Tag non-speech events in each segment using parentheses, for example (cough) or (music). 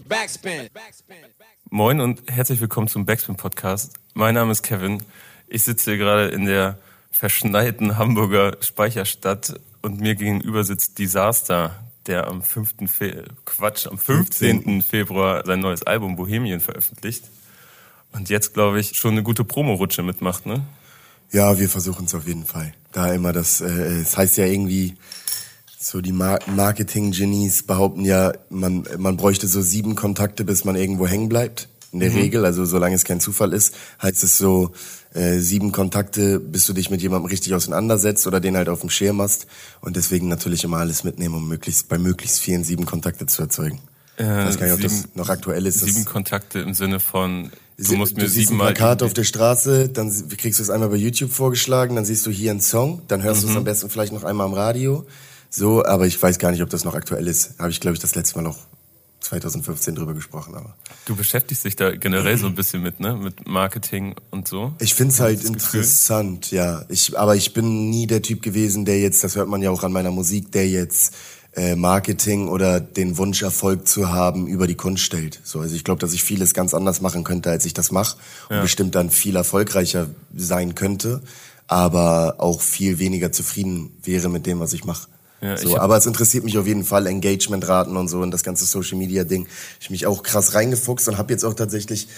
Backspin. Moin und herzlich willkommen zum Backspin Podcast. Mein Name ist Kevin. Ich sitze hier gerade in der verschneiten Hamburger Speicherstadt und mir gegenüber sitzt Disaster, der am 5. Fe Quatsch, am 15. Februar sein neues Album Bohemian veröffentlicht. Und jetzt, glaube ich, schon eine gute Promo-Rutsche mitmacht, ne? Ja, wir versuchen es auf jeden Fall. Da immer das, äh, es heißt ja irgendwie, so die Mar Marketing-Genies behaupten ja, man, man bräuchte so sieben Kontakte, bis man irgendwo hängen bleibt. In der mhm. Regel, also solange es kein Zufall ist, heißt es so äh, sieben Kontakte, bis du dich mit jemandem richtig auseinandersetzt oder den halt auf dem Schirm hast. Und deswegen natürlich immer alles mitnehmen, um möglichst bei möglichst vielen sieben Kontakte zu erzeugen. Äh, ich weiß gar nicht, ob sieben, das noch aktuell ist. Sieben Kontakte im Sinne von Du musst mir du siehst ein Plakat auf der Straße, dann kriegst du es einmal bei YouTube vorgeschlagen, dann siehst du hier einen Song, dann hörst mhm. du es am besten vielleicht noch einmal am Radio. So, aber ich weiß gar nicht, ob das noch aktuell ist. Habe ich, glaube ich, das letzte Mal noch 2015 drüber gesprochen. Aber du beschäftigst dich da generell so ein bisschen mit, ne, mit Marketing und so. Ich finde es halt interessant, Gefühl? ja. Ich, aber ich bin nie der Typ gewesen, der jetzt, das hört man ja auch an meiner Musik, der jetzt äh, Marketing oder den Wunsch, Erfolg zu haben, über die Kunst stellt. So, also ich glaube, dass ich vieles ganz anders machen könnte, als ich das mache und ja. bestimmt dann viel erfolgreicher sein könnte, aber auch viel weniger zufrieden wäre mit dem, was ich mache. Ja, so, aber es interessiert mich auf jeden Fall Engagementraten und so und das ganze Social Media Ding. Ich mich auch krass reingefuchst und habe jetzt auch tatsächlich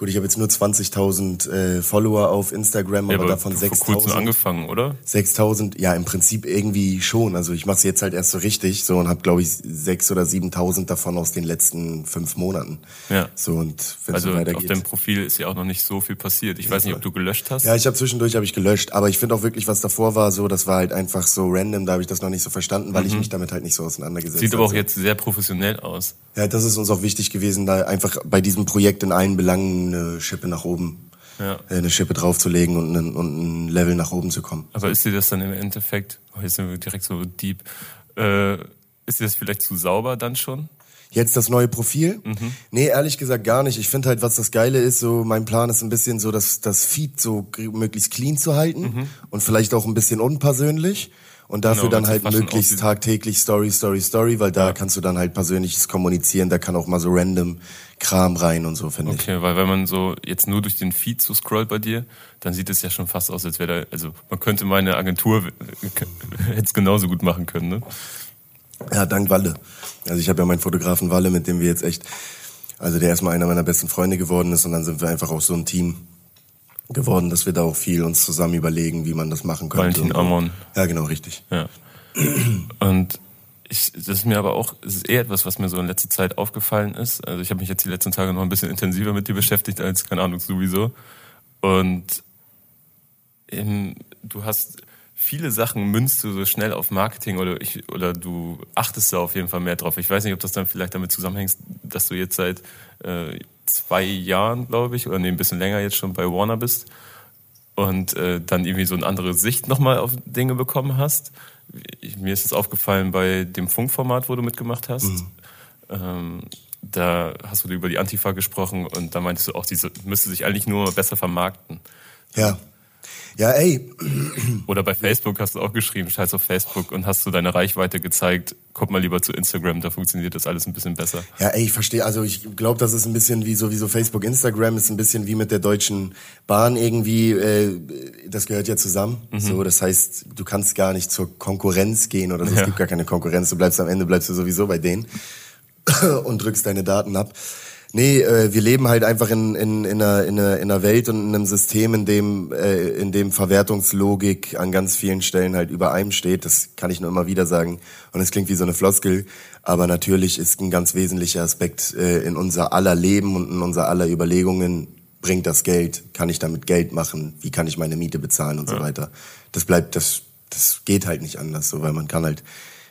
Gut, ich habe jetzt nur 20.000 äh, Follower auf Instagram, ja, aber, aber davon 6.000. Vor kurzem angefangen, oder? 6.000, ja, im Prinzip irgendwie schon. Also ich mache es jetzt halt erst so richtig, so und habe glaube ich 6.000 oder 7.000 davon aus den letzten fünf Monaten. Ja. So und wenn also so weitergeht. auf deinem Profil ist ja auch noch nicht so viel passiert. Ich ja, weiß nicht, ob du gelöscht hast. Ja, ich habe zwischendurch habe ich gelöscht, aber ich finde auch wirklich, was davor war, so das war halt einfach so random. Da habe ich das noch nicht so verstanden, weil mhm. ich mich damit halt nicht so auseinandergesetzt habe. Sieht aber auch jetzt sehr professionell aus. Ja, das ist uns auch wichtig gewesen, da einfach bei diesem Projekt in allen Belangen eine Schippe nach oben ja. Äh, eine Schippe draufzulegen und, ein, und ein Level nach oben zu kommen. Aber ist dir das dann im Endeffekt, oh, jetzt sind wir direkt so deep, äh, ist dir das vielleicht zu sauber dann schon? Jetzt das neue Profil? Mhm. Nee, ehrlich gesagt gar nicht. Ich finde halt, was das Geile ist, so mein Plan ist ein bisschen so, das, das Feed so möglichst clean zu halten mhm. und vielleicht auch ein bisschen unpersönlich und dafür genau, dann halt möglichst tagtäglich Story, Story, Story, weil da ja. kannst du dann halt persönliches kommunizieren, da kann auch mal so random Kram rein und so, finde okay, ich. Okay, weil wenn man so jetzt nur durch den Feed so scrollt bei dir, dann sieht es ja schon fast aus, als wäre da, also man könnte meine Agentur hätte es genauso gut machen können, ne? Ja, dank Walle. Also ich habe ja meinen Fotografen Walle, mit dem wir jetzt echt, also der erstmal einer meiner besten Freunde geworden ist und dann sind wir einfach auch so ein Team geworden, dass wir da auch viel uns zusammen überlegen, wie man das machen könnte. Valentin Amon. Ja, genau, richtig. Ja. Und ich, das ist mir aber auch, es ist eher etwas, was mir so in letzter Zeit aufgefallen ist. Also ich habe mich jetzt die letzten Tage noch ein bisschen intensiver mit dir beschäftigt als, keine Ahnung, sowieso. Und im, du hast viele Sachen münzt du so schnell auf Marketing oder ich, oder du achtest da auf jeden Fall mehr drauf. Ich weiß nicht, ob das dann vielleicht damit zusammenhängt, dass du jetzt seit äh, zwei Jahren, glaube ich, oder nee, ein bisschen länger jetzt schon bei Warner bist und äh, dann irgendwie so eine andere Sicht nochmal auf Dinge bekommen hast. Ich, mir ist es aufgefallen bei dem Funkformat, wo du mitgemacht hast. Mhm. Ähm, da hast du über die Antifa gesprochen und da meintest du auch, diese müsste sich eigentlich nur besser vermarkten. Ja. Ja, ey. Oder bei Facebook hast du auch geschrieben, scheiß auf Facebook und hast du deine Reichweite gezeigt, guck mal lieber zu Instagram, da funktioniert das alles ein bisschen besser. Ja, ey, ich verstehe, also ich glaube, das ist ein bisschen wie sowieso Facebook, Instagram ist ein bisschen wie mit der Deutschen Bahn irgendwie, äh, das gehört ja zusammen. Mhm. So, das heißt, du kannst gar nicht zur Konkurrenz gehen oder so, ja. es gibt gar keine Konkurrenz, du bleibst am Ende, bleibst du sowieso bei denen (laughs) und drückst deine Daten ab. Nee, äh, wir leben halt einfach in, in, in, einer, in, einer, in einer Welt und in einem System, in dem, äh, in dem Verwertungslogik an ganz vielen Stellen halt über einem steht. Das kann ich nur immer wieder sagen. Und es klingt wie so eine Floskel, aber natürlich ist ein ganz wesentlicher Aspekt äh, in unser aller Leben und in unser aller Überlegungen, bringt das Geld, kann ich damit Geld machen, wie kann ich meine Miete bezahlen und ja. so weiter. Das bleibt, das, das geht halt nicht anders, so, weil man kann halt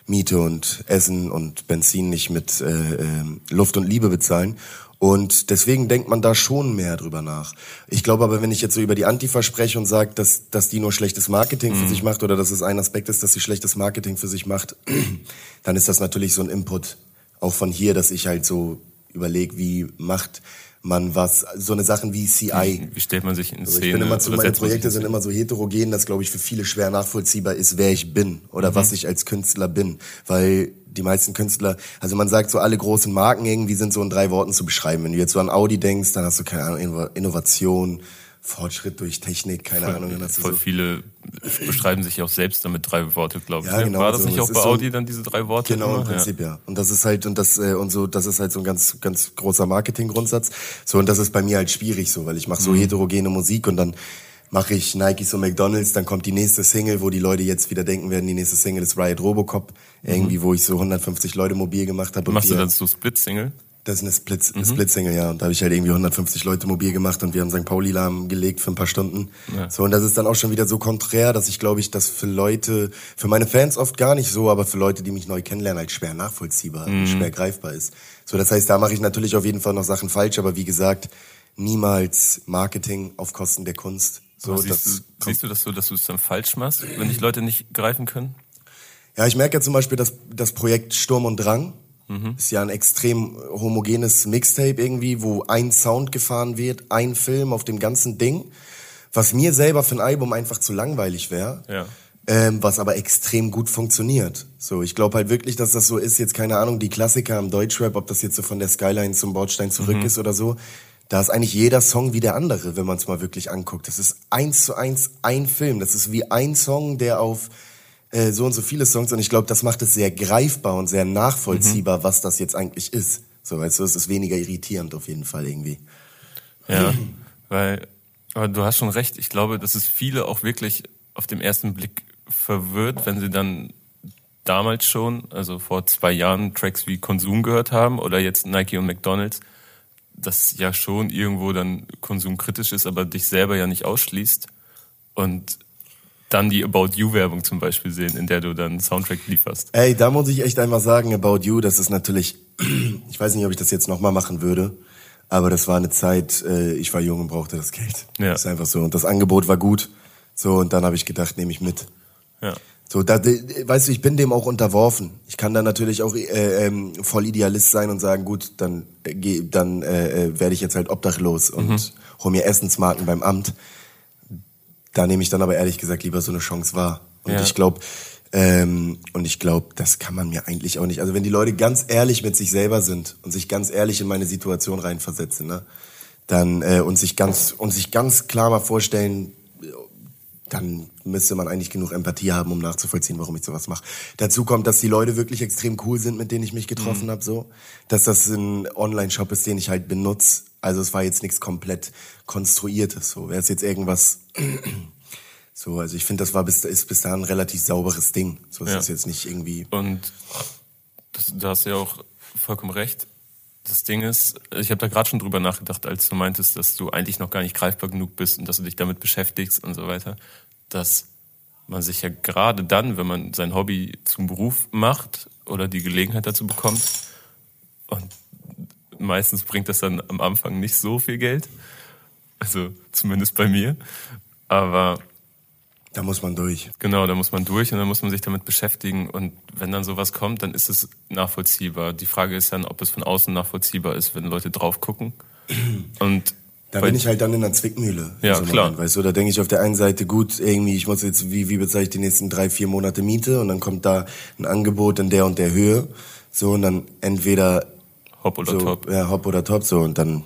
Miete und Essen und Benzin nicht mit äh, äh, Luft und Liebe bezahlen. Und deswegen denkt man da schon mehr drüber nach. Ich glaube aber, wenn ich jetzt so über die Antifa spreche und sage, dass, dass die nur schlechtes Marketing für mhm. sich macht oder dass es ein Aspekt ist, dass sie schlechtes Marketing für sich macht, (clears throat) dann ist das natürlich so ein Input auch von hier, dass ich halt so überlege, wie macht man was, so eine Sachen wie CI. Wie, stellt man sich in Szene? Also ich bin immer zu, meine Projekte sind immer so heterogen, dass glaube ich für viele schwer nachvollziehbar ist, wer ich bin oder mhm. was ich als Künstler bin, weil die meisten Künstler, also man sagt so alle großen Marken irgendwie sind so in drei Worten zu beschreiben. Wenn du jetzt so an Audi denkst, dann hast du keine Ahnung Innovation, Fortschritt durch Technik, keine voll, Ahnung. Dann voll so viele beschreiben sich auch selbst damit drei Worte, glaube ich. Ja, ne? genau, War das so. nicht auch bei Audi so, dann diese drei Worte? Genau, immer? im Prinzip ja. ja. Und das ist halt und das äh, und so, das ist halt so ein ganz ganz großer Marketinggrundsatz. So und das ist bei mir halt schwierig so, weil ich mache so mhm. heterogene Musik und dann mache ich Nikes und McDonalds, dann kommt die nächste Single, wo die Leute jetzt wieder denken werden, die nächste Single ist Riot Robocop, mhm. irgendwie, wo ich so 150 Leute mobil gemacht habe. Machst du dann so Split-Single? Das ist eine Split, mhm. Split-Single, ja. Und da habe ich halt irgendwie 150 Leute mobil gemacht und wir haben St. Pauli lahmgelegt für ein paar Stunden. Ja. So, und das ist dann auch schon wieder so konträr, dass ich glaube ich, dass für Leute, für meine Fans oft gar nicht so, aber für Leute, die mich neu kennenlernen, halt schwer nachvollziehbar, mhm. schwer greifbar ist. So, das heißt, da mache ich natürlich auf jeden Fall noch Sachen falsch, aber wie gesagt, niemals Marketing auf Kosten der Kunst. So, siehst, du, siehst du das so, dass du es dann falsch machst, wenn dich Leute nicht greifen können? Ja, ich merke ja zum Beispiel, dass das Projekt Sturm und Drang, Mhm. Ist ja ein extrem homogenes Mixtape irgendwie, wo ein Sound gefahren wird, ein Film auf dem ganzen Ding, was mir selber für ein Album einfach zu langweilig wäre. Ja. Ähm, was aber extrem gut funktioniert. So, ich glaube halt wirklich, dass das so ist. Jetzt keine Ahnung, die Klassiker im Deutschrap, ob das jetzt so von der Skyline zum Bordstein zurück mhm. ist oder so. Da ist eigentlich jeder Song wie der andere, wenn man es mal wirklich anguckt. Das ist eins zu eins ein Film. Das ist wie ein Song, der auf äh, so und so viele Songs und ich glaube, das macht es sehr greifbar und sehr nachvollziehbar, mhm. was das jetzt eigentlich ist. So, weißt du, es ist weniger irritierend auf jeden Fall irgendwie. Ja, weil, aber du hast schon recht. Ich glaube, dass es viele auch wirklich auf den ersten Blick verwirrt, wenn sie dann damals schon, also vor zwei Jahren, Tracks wie Konsum gehört haben oder jetzt Nike und McDonalds, das ja schon irgendwo dann konsumkritisch ist, aber dich selber ja nicht ausschließt. Und dann die About You Werbung zum Beispiel sehen, in der du dann Soundtrack lieferst. Ey, da muss ich echt einfach sagen, About You, das ist natürlich, (clears throat) ich weiß nicht, ob ich das jetzt nochmal machen würde, aber das war eine Zeit, äh, ich war jung und brauchte das Geld. Ja. Das ist einfach so. Und das Angebot war gut. So, und dann habe ich gedacht, nehme ich mit. Ja. So, da, weißt du, ich bin dem auch unterworfen. Ich kann da natürlich auch äh, ähm, voll Idealist sein und sagen, gut, dann, äh, dann äh, äh, werde ich jetzt halt obdachlos und mhm. hol mir Essensmarken beim Amt da nehme ich dann aber ehrlich gesagt lieber so eine Chance wahr. Und ja. ich glaube, ähm, und ich glaube, das kann man mir eigentlich auch nicht. Also wenn die Leute ganz ehrlich mit sich selber sind und sich ganz ehrlich in meine Situation reinversetzen, ne, dann äh, und sich ganz und sich ganz klar mal vorstellen, dann müsste man eigentlich genug Empathie haben, um nachzuvollziehen, warum ich sowas mache. Dazu kommt, dass die Leute wirklich extrem cool sind, mit denen ich mich getroffen mhm. habe, so, dass das ein Online-Shop ist, den ich halt benutze also es war jetzt nichts komplett konstruiertes. So wäre es jetzt irgendwas. (clears throat) so, also ich finde, das war bis ist bis dahin ein relativ sauberes Ding. So ist ja. jetzt nicht irgendwie. Und das, du hast ja auch vollkommen recht. Das Ding ist, ich habe da gerade schon drüber nachgedacht, als du meintest, dass du eigentlich noch gar nicht greifbar genug bist und dass du dich damit beschäftigst und so weiter, dass man sich ja gerade dann, wenn man sein Hobby zum Beruf macht oder die Gelegenheit dazu bekommt und meistens bringt das dann am Anfang nicht so viel Geld. Also zumindest bei mir. Aber da muss man durch. Genau, da muss man durch und dann muss man sich damit beschäftigen. Und wenn dann sowas kommt, dann ist es nachvollziehbar. Die Frage ist dann, ob es von außen nachvollziehbar ist, wenn Leute drauf gucken. (clears throat) Und da bin ich halt dann in der Zwickmühle. Ja, so klar. Moment, weißt du, da denke ich auf der einen Seite, gut, irgendwie, ich muss jetzt, wie, wie bezahle ich die nächsten drei, vier Monate Miete? Und dann kommt da ein Angebot in der und der Höhe. So, und dann entweder Hopp oder so, Top. Ja, Hopp oder Top, so. Und dann,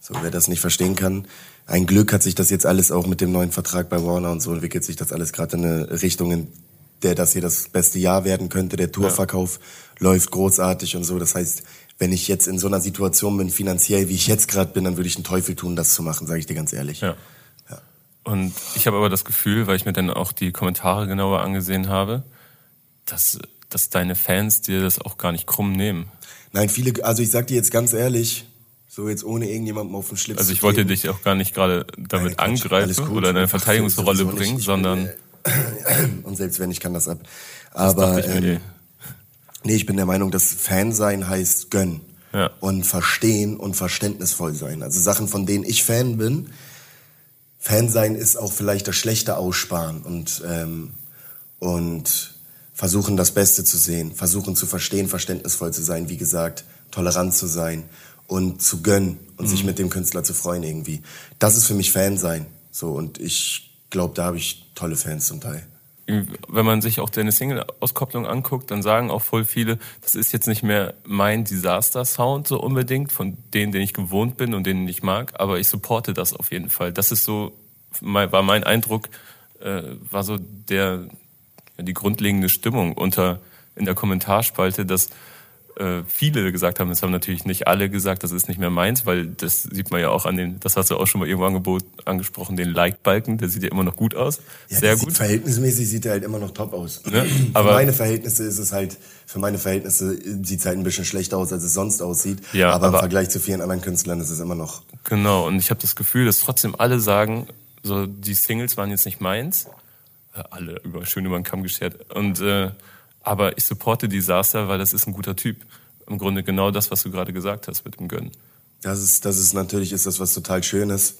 so, wer das nicht verstehen kann. Ein Glück hat sich das jetzt alles auch mit dem neuen Vertrag bei Warner und so entwickelt sich das alles gerade in eine Richtung, in der das hier das beste Jahr werden könnte. Der Tourverkauf ja. läuft großartig und so. Das heißt, wenn ich jetzt in so einer Situation bin, finanziell, wie ich jetzt gerade bin, dann würde ich einen Teufel tun, das zu machen, sage ich dir ganz ehrlich. Ja. ja. Und ich habe aber das Gefühl, weil ich mir dann auch die Kommentare genauer angesehen habe, dass, dass deine Fans dir das auch gar nicht krumm nehmen. Nein, viele, also ich sag dir jetzt ganz ehrlich, so jetzt ohne irgendjemandem auf den Schlips Also ich wollte dich auch gar nicht gerade damit Nein, angreifen oder in eine Verteidigungsrolle bringen, sondern... (clears throat) Und selbst wenn, ich kann das ab. Aber das ähm, nee, ich bin der Meinung, dass Fan sein heißt gönnen. Ja. Und verstehen und verständnisvoll sein. Also Sachen, von denen ich Fan bin. Fan sein ist auch vielleicht das Schlechte aussparen und, ähm, und versuchen das Beste zu sehen, versuchen zu verstehen, verständnisvoll zu sein, wie gesagt, tolerant zu sein und zu gönnen und mhm. sich mit dem Künstler zu freuen irgendwie. Das ist für mich Fan sein. So und ich glaube, da habe ich tolle Fans zum Teil wenn man sich auch deine Single-Auskopplung anguckt, dann sagen auch voll viele, das ist jetzt nicht mehr mein Disaster-Sound so unbedingt, von denen, den ich gewohnt bin und denen ich mag, aber ich supporte das auf jeden Fall. Das ist so, war mein Eindruck, äh, war so der, die grundlegende Stimmung unter, in der Kommentarspalte, dass äh, viele gesagt haben, das haben natürlich nicht alle gesagt, das ist nicht mehr meins, weil das sieht man ja auch an den, das hast du auch schon mal irgendwo angebot, angesprochen, den Like-Balken, der sieht ja immer noch gut aus. Ja, Sehr gut. verhältnismäßig sieht er halt immer noch top aus. Ne? Aber für meine Verhältnisse ist es halt, für meine Verhältnisse sieht es halt ein bisschen schlechter aus, als es sonst aussieht. Ja, aber, aber im Vergleich zu vielen anderen Künstlern ist es immer noch. Genau, und ich habe das Gefühl, dass trotzdem alle sagen, so die Singles waren jetzt nicht meins. Alle über, schön über den Kamm geschert. Und äh, aber ich supporte Disaster, weil das ist ein guter Typ. Im Grunde genau das, was du gerade gesagt hast mit dem Gönnen. Das ist, das ist natürlich ist das was total Schönes.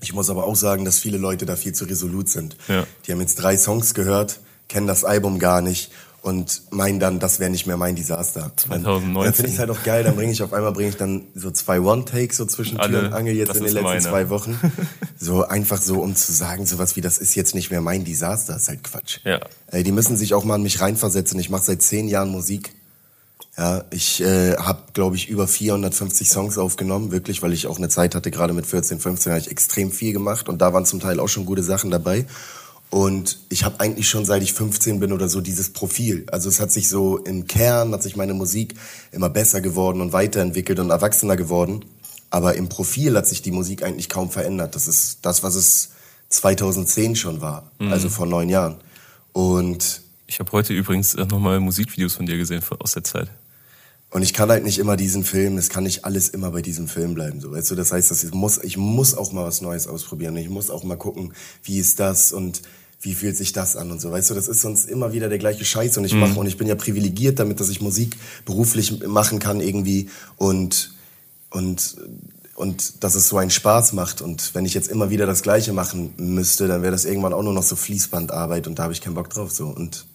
Ich muss aber auch sagen, dass viele Leute da viel zu resolut sind. Ja. Die haben jetzt drei Songs gehört, kennen das Album gar nicht und meinen dann, das wäre nicht mehr mein Desaster. 2019. Dann finde ich es halt auch geil, dann bringe ich auf einmal bringe ich dann so zwei One-Takes so zwischen Tür und Angel jetzt in den letzten meine. zwei Wochen. (laughs) So einfach so, um zu sagen, sowas wie, das ist jetzt nicht mehr mein Desaster, ist halt Quatsch. Ja. Ey, die müssen sich auch mal an mich reinversetzen. Ich mache seit zehn Jahren Musik. Ja, ich äh, habe, glaube ich, über 450 Songs aufgenommen, wirklich, weil ich auch eine Zeit hatte, gerade mit 14, 15 habe ich extrem viel gemacht und da waren zum Teil auch schon gute Sachen dabei. Und ich habe eigentlich schon seit ich 15 bin oder so dieses Profil. Also es hat sich so im Kern, hat sich meine Musik immer besser geworden und weiterentwickelt und erwachsener geworden. Aber im Profil hat sich die Musik eigentlich kaum verändert. Das ist das, was es 2010 schon war, mhm. also vor neun Jahren. Und ich habe heute übrigens nochmal Musikvideos von dir gesehen aus der Zeit. Und ich kann halt nicht immer diesen Film, es kann nicht alles immer bei diesem Film bleiben, so, weißt du, das heißt, dass ich muss, ich muss auch mal was Neues ausprobieren, ich muss auch mal gucken, wie ist das und wie fühlt sich das an und so, weißt du, das ist sonst immer wieder der gleiche Scheiß und ich mhm. mache und ich bin ja privilegiert damit, dass ich Musik beruflich machen kann irgendwie und und und dass es so einen Spaß macht. Und wenn ich jetzt immer wieder das Gleiche machen müsste, dann wäre das irgendwann auch nur noch so Fließbandarbeit und da habe ich keinen Bock drauf so. Und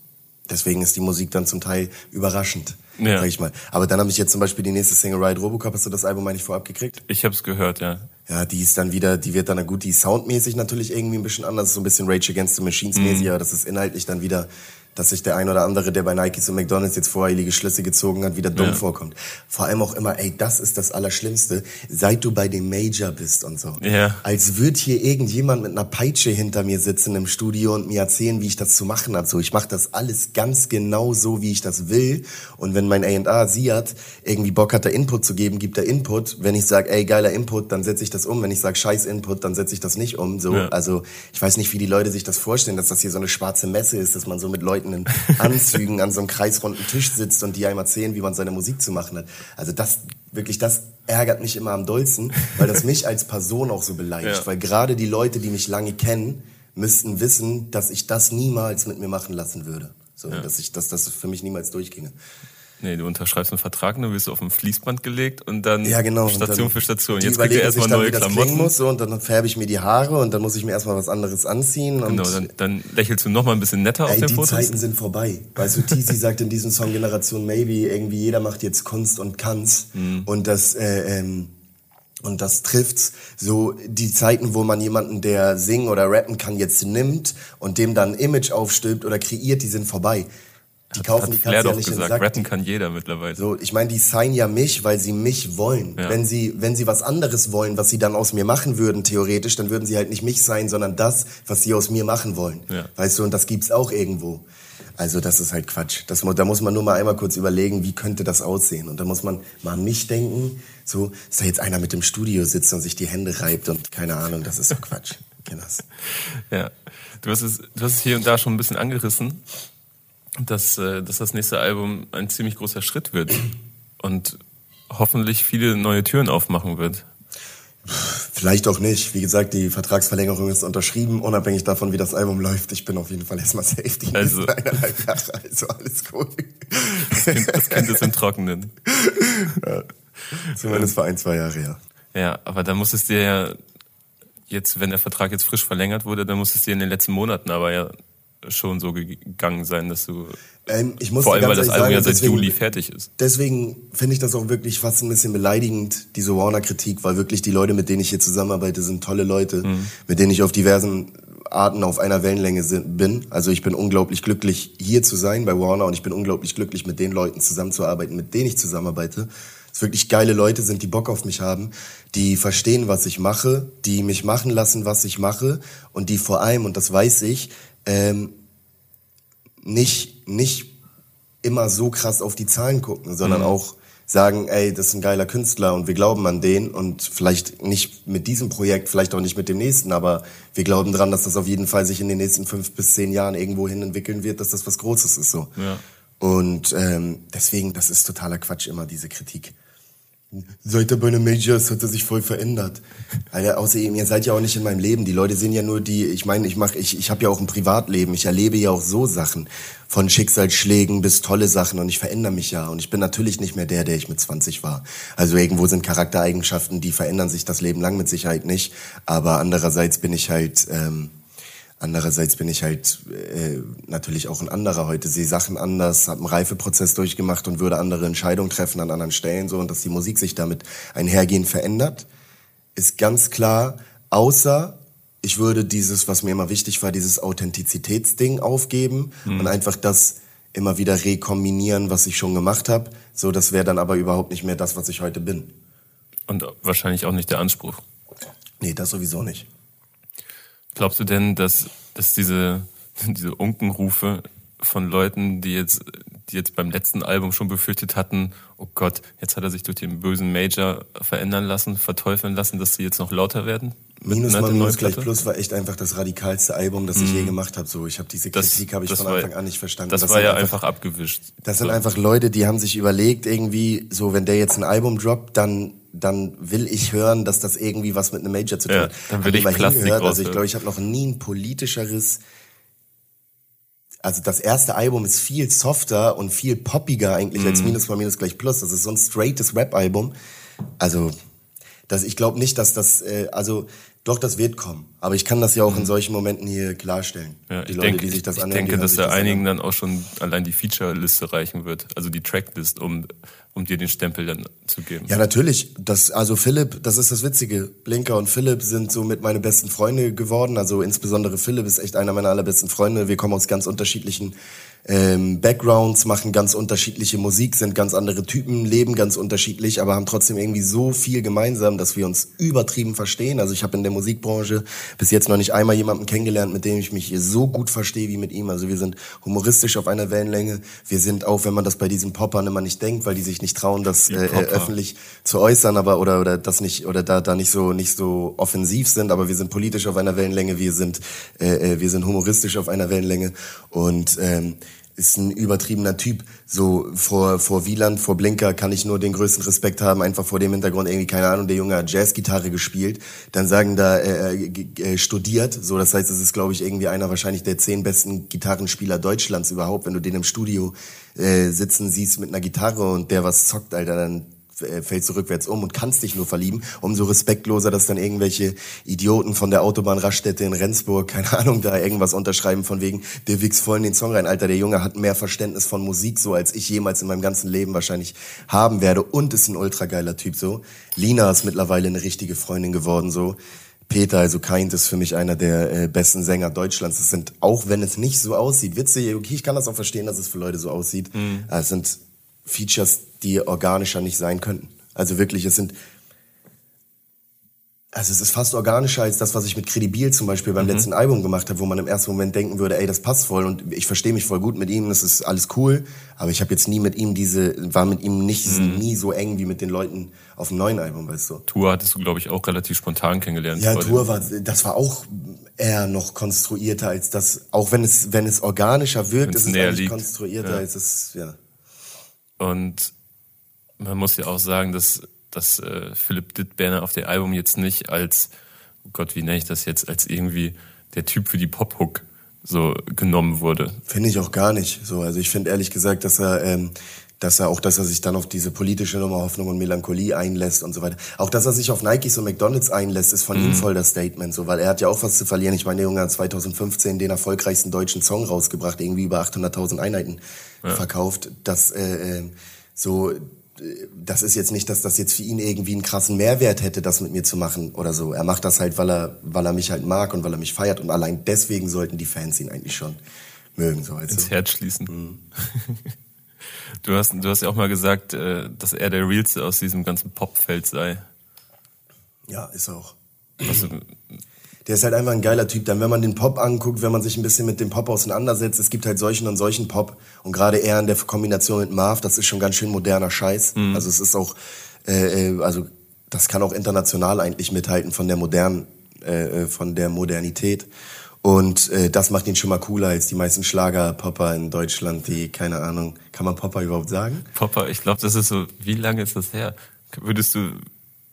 deswegen ist die Musik dann zum Teil überraschend ja. sag ich mal. Aber dann habe ich jetzt zum Beispiel die nächste Single Ride Robocop, hast du das Album eigentlich vorab gekriegt? Ich habe es gehört, ja. Ja, die ist dann wieder, die wird dann gut, die soundmäßig natürlich irgendwie ein bisschen anders, so ein bisschen Rage Against the Machines mäßig, mhm. aber das ist inhaltlich dann wieder dass sich der ein oder andere, der bei Nike und McDonalds jetzt voreilige Schlüsse gezogen hat, wieder dumm ja. vorkommt. Vor allem auch immer, ey, das ist das Allerschlimmste, seit du bei dem Major bist und so. Ja. Als würde hier irgendjemand mit einer Peitsche hinter mir sitzen im Studio und mir erzählen, wie ich das zu machen habe. So, ich mache das alles ganz genau so, wie ich das will. Und wenn mein A&A Siat irgendwie Bock hat, da Input zu geben, gibt er Input. Wenn ich sage, ey, geiler Input, dann setze ich das um. Wenn ich sage, scheiß Input, dann setze ich das nicht um. So, ja. also ich weiß nicht, wie die Leute sich das vorstellen, dass das hier so eine schwarze Messe ist, dass man so mit Leuten In Anzügen an so einem kreisrunden Tisch sitzt und die einem erzählen, wie man seine Musik zu machen hat. Also das, wirklich, das ärgert mich immer am dollsten, weil das mich als Person auch so beleidigt. Ja. Weil gerade die Leute, die mich lange kennen, müssten wissen, dass ich das niemals mit mir machen lassen würde. So, ja. dass ich, dass das für mich niemals durchginge. Nee, du unterschreibst einen Vertrag, dann wirst du auf ein Fließband gelegt und dann ja, genau. Station für Station. Jetzt kriegt ihr erstmal neue dann, Klamotten. Muss, so, und dann färbe ich mir die Haare und dann muss ich mir erstmal was anderes anziehen. Genau, dann, dann lächelst du noch mal ein bisschen netter ey, auf den die Fotos. Die Zeiten sind vorbei. Weißt du, Tizi sagt in diesem Song Generation Maybe, irgendwie jeder macht jetzt Kunst und kann's. Mhm. Und das, äh, ähm, und das trifft so die Zeiten, wo man jemanden, der singen oder rappen kann, jetzt nimmt und dem dann ein Image aufstülpt oder kreiert, die sind vorbei. Die kaufen hat die Flair doch ja gesagt, rappen kann jeder mittlerweile. So, ich meine, die sign ja mich, weil sie mich wollen. Ja. Wenn sie, wenn sie was anderes wollen, was sie dann aus mir machen würden, theoretisch, dann würden sie halt nicht mich sein, sondern das, was sie aus mir machen wollen. Ja. Weißt du, und das gibt's auch irgendwo. Also das ist halt Quatsch. Das, da muss man nur mal einmal kurz überlegen, wie könnte das aussehen. Und da muss man mal an mich denken, so, dass da jetzt einer mit dem Studio sitzt und sich die Hände reibt und keine Ahnung, das ist doch Quatsch. (laughs) Das. Ja, du hast, es, du hast es hier und da schon ein bisschen angerissen dass, äh, dass das nächste Album ein ziemlich großer Schritt wird und hoffentlich viele neue Türen aufmachen wird. Vielleicht auch nicht. Wie gesagt, die Vertragsverlängerung ist unterschrieben, unabhängig davon, wie das Album läuft. Ich bin auf jeden Fall erstmal safe die also, eineinhalb Jahre, also alles cool. Das Kind, das kind ist im Trockenen. Ja. Zumindest für ein, zwei Jahre, ja. Ja, aber da muss es dir ja jetzt, wenn der Vertrag jetzt frisch verlängert wurde, dann muss es dir in den letzten Monaten aber ja schon so gegangen sein, dass du. Ähm, ich muss vor allem, weil das Album ja seit deswegen- Juli fertig ist. Deswegen finde ich das auch wirklich fast ein bisschen beleidigend, diese Warner-Kritik, weil wirklich die Leute, mit denen ich hier zusammenarbeite, sind tolle Leute, mit denen ich auf diversen Arten auf einer Wellenlänge sind, bin. Also ich bin unglaublich glücklich, hier zu sein bei Warner und ich bin unglaublich glücklich, mit den Leuten zusammenzuarbeiten, mit denen ich zusammenarbeite. Es wirklich geile Leute sind, die Bock auf mich haben, die verstehen, was ich mache, die mich machen lassen, was ich mache und die vor allem, und das weiß ich, ähm, nicht, nicht immer so krass auf die Zahlen gucken, sondern auch sagen, ey, das ist ein geiler Künstler und wir glauben an den und vielleicht nicht mit diesem Projekt, vielleicht auch nicht mit dem nächsten, aber wir glauben dran, dass das auf jeden Fall sich in den nächsten fünf bis zehn Jahren irgendwo hin entwickeln wird, dass das was Großes ist so. Ja. Und ähm, deswegen, das ist totaler Quatsch immer, diese Kritik. Seit er bei einem Major ist, hat er sich voll verändert. Alter, außerdem, ihr seid ja auch nicht in meinem Leben. Die Leute sehen ja nur die, ich meine, ich mach, ich, ich habe ja auch ein Privatleben. Ich erlebe ja auch so Sachen. Von Schicksalsschlägen bis tolle Sachen und ich verändere mich ja. Und ich bin natürlich nicht mehr der, der ich mit 20 war. Also irgendwo sind Charaktereigenschaften, die verändern sich das Leben lang mit Sicherheit nicht. Aber andererseits bin ich halt, ähm, Andererseits bin ich halt äh, natürlich auch ein anderer heute, sehe Sachen anders, habe einen Reifeprozess durchgemacht und würde andere Entscheidungen treffen an anderen Stellen so und dass die Musik sich damit einhergehend verändert, ist ganz klar. Außer ich würde dieses, was mir immer wichtig war, dieses Authentizitätsding aufgeben und einfach das immer wieder rekombinieren, was ich schon gemacht habe. So, das wäre dann aber überhaupt nicht mehr das, was ich heute bin. Und wahrscheinlich auch nicht der Anspruch. Nee, das sowieso nicht. Glaubst du denn, dass, dass diese, (laughs) diese Unkenrufe von Leuten, die jetzt, die jetzt beim letzten Album schon befürchtet hatten, oh Gott, jetzt hat er sich durch den bösen Major verändern lassen, verteufeln lassen, dass die jetzt noch lauter werden? Minus mal Minus gleich? Plus war echt einfach das radikalste Album, das ich je gemacht habe. So, ich habe diese Mhm. Das- Kritik habe ich das von war- Anfang an nicht verstanden. Das, war sind ja einfach, abgewischt. Das sind So. einfach Leute, die haben sich überlegt, irgendwie, so wenn der jetzt ein Album droppt, dann dann will ich hören, dass das irgendwie was mit einem Major zu tun Ja, hat. dann Hab will ich Plastik hingehört. Also ich glaube, ich habe noch nie ein politischeres also das erste Album ist viel softer und viel poppiger eigentlich Mhm. als Minus mal Minus gleich Plus. Das ist so ein straightes Rap-Album. Also, das, ich glaube nicht, dass das, äh, also doch, das wird kommen. Aber ich kann das ja auch in solchen Momenten hier klarstellen. Mhm. Ja, die ich Leute, denke, die sich das ich anhören, denke dass da einigen an. dann auch schon allein die Feature-Liste reichen wird, also die Tracklist, um, um dir den Stempel dann zu geben. Ja, natürlich. Das, also Philipp, das ist das Witzige. Blinker und Philipp sind so mit meine besten Freunde geworden. Also insbesondere Philipp ist echt einer meiner allerbesten Freunde. Wir kommen aus ganz unterschiedlichen ähm, Backgrounds, machen ganz unterschiedliche Musik, sind ganz andere Typen, leben ganz unterschiedlich, aber haben trotzdem irgendwie so viel gemeinsam, dass wir uns übertrieben verstehen. Also ich habe in der Musikbranche bis jetzt noch nicht einmal jemanden kennengelernt, mit dem ich mich so gut verstehe wie mit ihm. Also wir sind humoristisch auf einer Wellenlänge. Wir sind auch, wenn man das bei diesen Poppern immer nicht denkt, weil die sich nicht trauen, das äh, öffentlich zu äußern, aber oder oder das nicht oder da da nicht so nicht so offensiv sind, aber wir sind politisch auf einer Wellenlänge, wir sind äh, äh, wir sind humoristisch auf einer Wellenlänge und ähm, ist ein übertriebener Typ. So vor vor Wieland, vor Blinker kann ich nur den größten Respekt haben, einfach vor dem Hintergrund irgendwie keine Ahnung, der Junge hat Jazzgitarre gespielt, dann sagen da äh, äh, äh, studiert, so das heißt, es ist glaube ich irgendwie einer wahrscheinlich der zehn besten Gitarrenspieler Deutschlands überhaupt, wenn du den im Studio äh, sitzen siehst mit einer Gitarre und der was zockt, Alter, dann fällst du rückwärts um und kannst dich nur verlieben. Umso respektloser, dass dann irgendwelche Idioten von der Autobahn Raststätte in Rendsburg, keine Ahnung, da irgendwas unterschreiben von wegen, der wichst voll in den Song rein. Alter, der Junge hat mehr Verständnis von Musik so, als ich jemals in meinem ganzen Leben wahrscheinlich haben werde und ist ein ultra geiler Typ so. Lina ist mittlerweile eine richtige Freundin geworden so. Peter, also Kind, ist für mich einer der äh, besten Sänger Deutschlands. Das sind, auch wenn es nicht so aussieht, witzig, okay, ich kann das auch verstehen, dass es für Leute so aussieht. Aber Es sind Features, die organischer nicht sein könnten. Also wirklich, es sind, also es ist fast organischer als das, was ich mit Credibil zum Beispiel beim letzten Album gemacht habe, wo man im ersten Moment denken würde, ey, das passt voll und ich verstehe mich voll gut mit ihm, das ist alles cool, aber ich habe jetzt nie mit ihm diese, war mit ihm nicht nie so eng wie mit den Leuten auf dem neuen Album, weißt du. Tour hattest du, glaube ich, auch relativ spontan kennengelernt. Ja, Tour war, das war auch eher noch konstruierter als das, auch wenn es, wenn es organischer wirkt, Wenn's ist es eigentlich liegt. konstruierter Ja. als es, ja. Und man muss ja auch sagen, dass, dass äh, Philipp Dittberner auf dem Album jetzt nicht als, oh Gott, wie nenne ich das jetzt, als irgendwie der Typ für die Pop-Hook so genommen wurde. Finde ich auch gar nicht so. Also ich finde ehrlich gesagt, dass er, ähm, dass er auch, dass er sich dann auf diese politische Nummer Hoffnung und Melancholie einlässt und so weiter. Auch, dass er sich auf Nikes und McDonalds einlässt, ist von mhm. ihm voll das Statement, so, weil er hat ja auch was zu verlieren. Ich meine, der Junge hat 2015 den erfolgreichsten deutschen Song rausgebracht, irgendwie über 800.000 Einheiten ja. verkauft. Das, äh, äh so, das ist jetzt nicht, dass das jetzt für ihn irgendwie einen krassen Mehrwert hätte, das mit mir zu machen oder so. Er macht das halt, weil er, weil er mich halt mag und weil er mich feiert und allein deswegen sollten die Fans ihn eigentlich schon mögen, so. Also. Ins Herz schließen. Mhm. (laughs) Du hast, du hast ja auch mal gesagt, äh, dass er der Realste aus diesem ganzen Popfeld sei. Ja, ist auch. Also, der ist halt einfach ein geiler Typ. Dann, wenn man den Pop anguckt, wenn man sich ein bisschen mit dem Pop auseinandersetzt, es gibt halt solchen und solchen Pop. Und gerade er in der Kombination mit Marv, das ist schon ganz schön moderner Scheiß. Mhm. Also es ist auch, äh, äh also das kann auch international eigentlich mithalten von der modernen, äh, äh, von der Modernität. Und äh, das macht ihn schon mal cooler als die meisten Schlager-Popper in Deutschland, die, keine Ahnung, kann man Popper überhaupt sagen? Popper, ich glaube, das ist so, wie lange ist das her? Würdest du,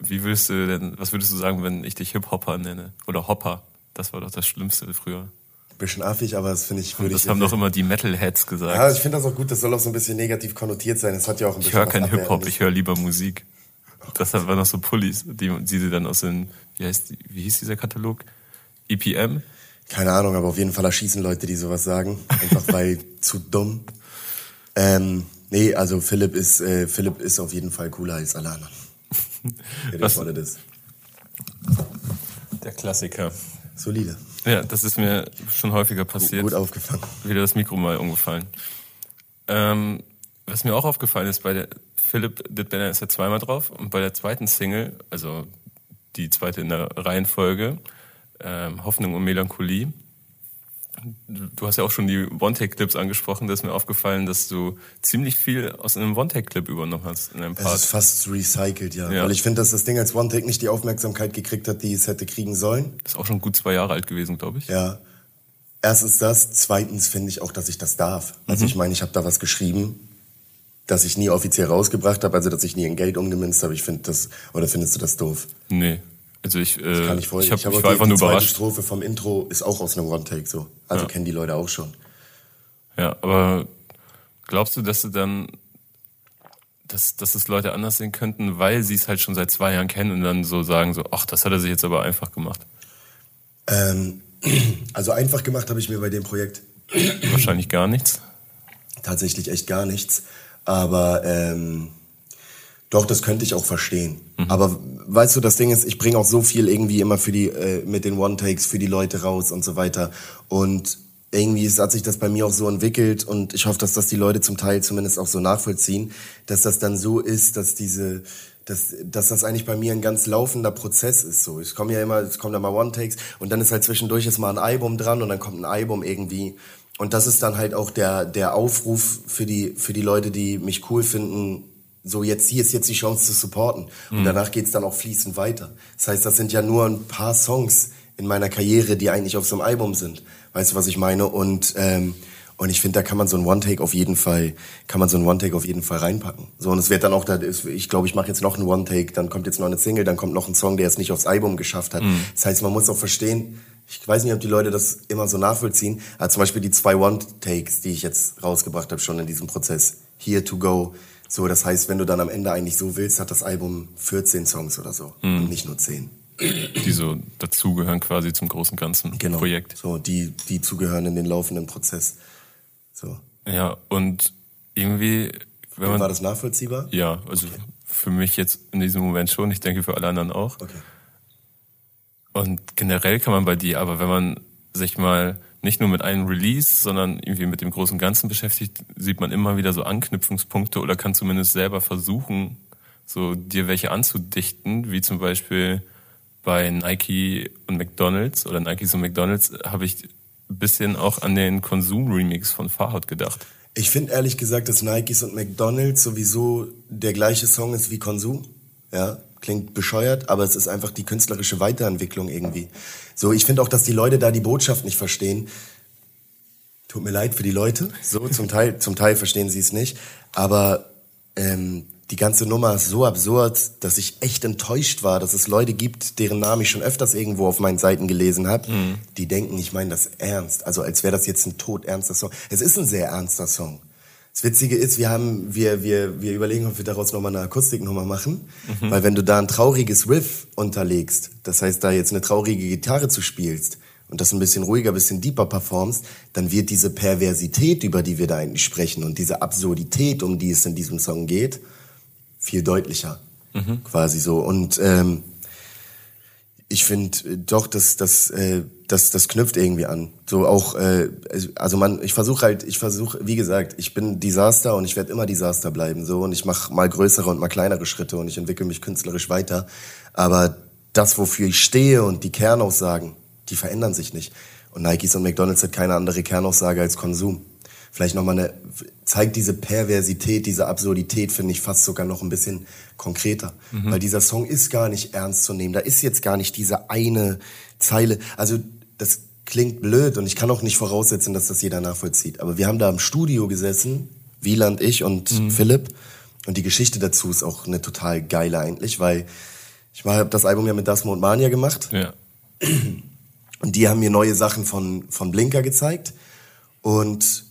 wie würdest du denn, was würdest du sagen, wenn ich dich Hip-Hopper nenne? Oder Hopper? Das war doch das Schlimmste früher. Bisschen affig, aber das finde ich, würde Das haben doch immer die Metalheads gesagt. Ja, ich finde das auch gut, das soll auch so ein bisschen negativ konnotiert sein. Das hat ja auch ein bisschen Ich höre keinen Hip-Hop, ich höre lieber Musik. Das waren noch so Pullis, die, die sie dann aus den, wie heißt, wie hieß dieser Katalog? EPM? Keine Ahnung, aber auf jeden Fall erschießen Leute, die sowas sagen. Einfach weil (laughs) zu dumm. Ähm, nee, also Philipp ist, äh, Philipp ist auf jeden Fall cooler als alle anderen. Was, das. Der Klassiker. Solide. Ja, das ist mir schon häufiger passiert. Gut, gut aufgefangen. Wieder das Mikro mal umgefallen. Ähm, was mir auch aufgefallen ist, bei der Philipp Dittbenner ist ja zweimal drauf und bei der zweiten Single, also die zweite in der Reihenfolge, ähm, Hoffnung und Melancholie. Du hast ja auch schon die One-Take-Clips angesprochen. Da ist mir aufgefallen, dass du ziemlich viel aus einem One-Take-Clip übernommen hast in einem Part. Es ist fast recycelt, ja. ja. Weil ich finde, dass das Ding als One-Take nicht die Aufmerksamkeit gekriegt hat, die es hätte kriegen sollen. Das ist auch schon gut zwei Jahre alt gewesen, glaube ich. Ja. Erstens das. Zweitens finde ich auch, dass ich das darf. Also mhm. ich meine, ich habe da was geschrieben, das ich nie offiziell rausgebracht habe, also dass ich nie in Geld umgemünzt habe. Ich finde das, oder findest du das doof? Nee. Also ich, äh, ich, kann nicht voll, ich, hab, ich, ich war die, einfach nur überrascht. Die Strophe vom Intro ist auch aus einem One-Take so. Also ja. kennen die Leute auch schon. Ja, aber glaubst du, dass du dann, dass, dass es Leute anders sehen könnten, weil sie es halt schon seit zwei Jahren kennen und dann so sagen so, ach, das hat er sich jetzt aber einfach gemacht? Ähm, (clears throat) also einfach gemacht habe ich mir bei dem Projekt (clears throat) wahrscheinlich gar nichts. Tatsächlich echt gar nichts. Aber ähm, doch, das könnte ich auch verstehen. Mhm. Aber weißt du, das Ding ist, ich bringe auch so viel irgendwie immer für die äh, mit den One-Takes für die Leute raus und so weiter. Und irgendwie hat sich das bei mir auch so entwickelt und ich hoffe, dass das die Leute zum Teil zumindest auch so nachvollziehen, dass das dann so ist, dass diese dass, dass das eigentlich bei mir ein ganz laufender Prozess ist. So, ich komme ja immer, es kommen dann mal One-Takes und dann ist halt zwischendurch ist mal ein Album dran und dann kommt ein Album irgendwie. Und das ist dann halt auch der, der Aufruf für die, für die Leute, die mich cool finden, so jetzt hier ist jetzt die Chance zu supporten. Und mhm. danach geht's dann auch fließend weiter. Das heißt, das sind ja nur ein paar Songs in meiner Karriere, die eigentlich auf so einem Album sind. Weißt du, was ich meine? Und ähm, und ich finde, da kann man so ein One-Take auf jeden Fall, kann man so ein One-Take auf jeden Fall reinpacken. So, und es wird dann auch, da ich glaube, ich mache jetzt noch einen One-Take, dann kommt jetzt noch eine Single, dann kommt noch ein Song, der es nicht aufs Album geschafft hat. Mhm. Das heißt, man muss auch verstehen, ich weiß nicht, ob die Leute das immer so nachvollziehen, aber zum Beispiel die zwei One-Takes, die ich jetzt rausgebracht habe, schon in diesem Prozess, Here to Go, so, das heißt, wenn du dann am Ende eigentlich so willst, hat das Album 14 Songs oder so mhm. und nicht nur 10. Die so dazugehören quasi zum großen ganzen genau. Projekt. So, die, die zugehören in den laufenden Prozess. So. Ja, und irgendwie, wenn man. War das nachvollziehbar? Ja, also okay. für mich jetzt in diesem Moment schon, ich denke für alle anderen auch. Okay. Und generell kann man bei dir, aber wenn man sich mal nicht nur mit einem Release, sondern irgendwie mit dem großen Ganzen beschäftigt, sieht man immer wieder so Anknüpfungspunkte oder kann zumindest selber versuchen, so dir welche anzudichten, wie zum Beispiel bei Nike und McDonalds oder Nikes und McDonalds habe ich ein bisschen auch an den Konsum-Remix von Farhad gedacht. Ich finde ehrlich gesagt, dass Nikes und McDonalds sowieso der gleiche Song ist wie Konsum. Ja, klingt bescheuert, aber es ist einfach die künstlerische Weiterentwicklung irgendwie. So, ich finde auch, dass die Leute da die Botschaft nicht verstehen. Tut mir leid für die Leute. So, zum Teil, zum Teil verstehen sie es nicht. Aber ähm, die ganze Nummer ist so absurd, dass ich echt enttäuscht war, dass es Leute gibt, deren Namen ich schon öfters irgendwo auf meinen Seiten gelesen habe, mhm. die denken, ich meine das ernst. Also als wäre das jetzt ein todernster Song. Es ist ein sehr ernster Song. Das Witzige ist, wir haben, wir, wir, wir überlegen, ob wir daraus nochmal eine Akustiknummer machen. Mhm. Weil wenn du da ein trauriges Riff unterlegst, das heißt, da jetzt eine traurige Gitarre zu spielst und das ein bisschen ruhiger, ein bisschen deeper performst, dann wird diese Perversität, über die wir da eigentlich sprechen und diese Absurdität, um die es in diesem Song geht, viel deutlicher. Mhm. Quasi so. Und ähm, ich finde doch, dass das, äh, das, das knüpft irgendwie an. So auch, äh, also man, ich versuche halt, ich versuche, wie gesagt, ich bin Desaster und ich werde immer Desaster bleiben. So und ich mache mal größere und mal kleinere Schritte und ich entwickle mich künstlerisch weiter. Aber das, wofür ich stehe und die Kernaussagen, die verändern sich nicht. Und Nikes und McDonalds hat keine andere Kernaussage als Konsum vielleicht nochmal eine, zeigt diese Perversität, diese Absurdität, finde ich fast sogar noch ein bisschen konkreter. Mhm. Weil dieser Song ist gar nicht ernst zu nehmen. Da ist jetzt gar nicht diese eine Zeile. Also, das klingt blöd und ich kann auch nicht voraussetzen, dass das jeder nachvollzieht. Aber wir haben da im Studio gesessen, Wieland, ich und mhm. Philipp. Und die Geschichte dazu ist auch eine total geile eigentlich, weil ich habe das Album ja mit Dasmo und Mania gemacht. Ja. Und die haben mir neue Sachen von, von Blinker gezeigt. Und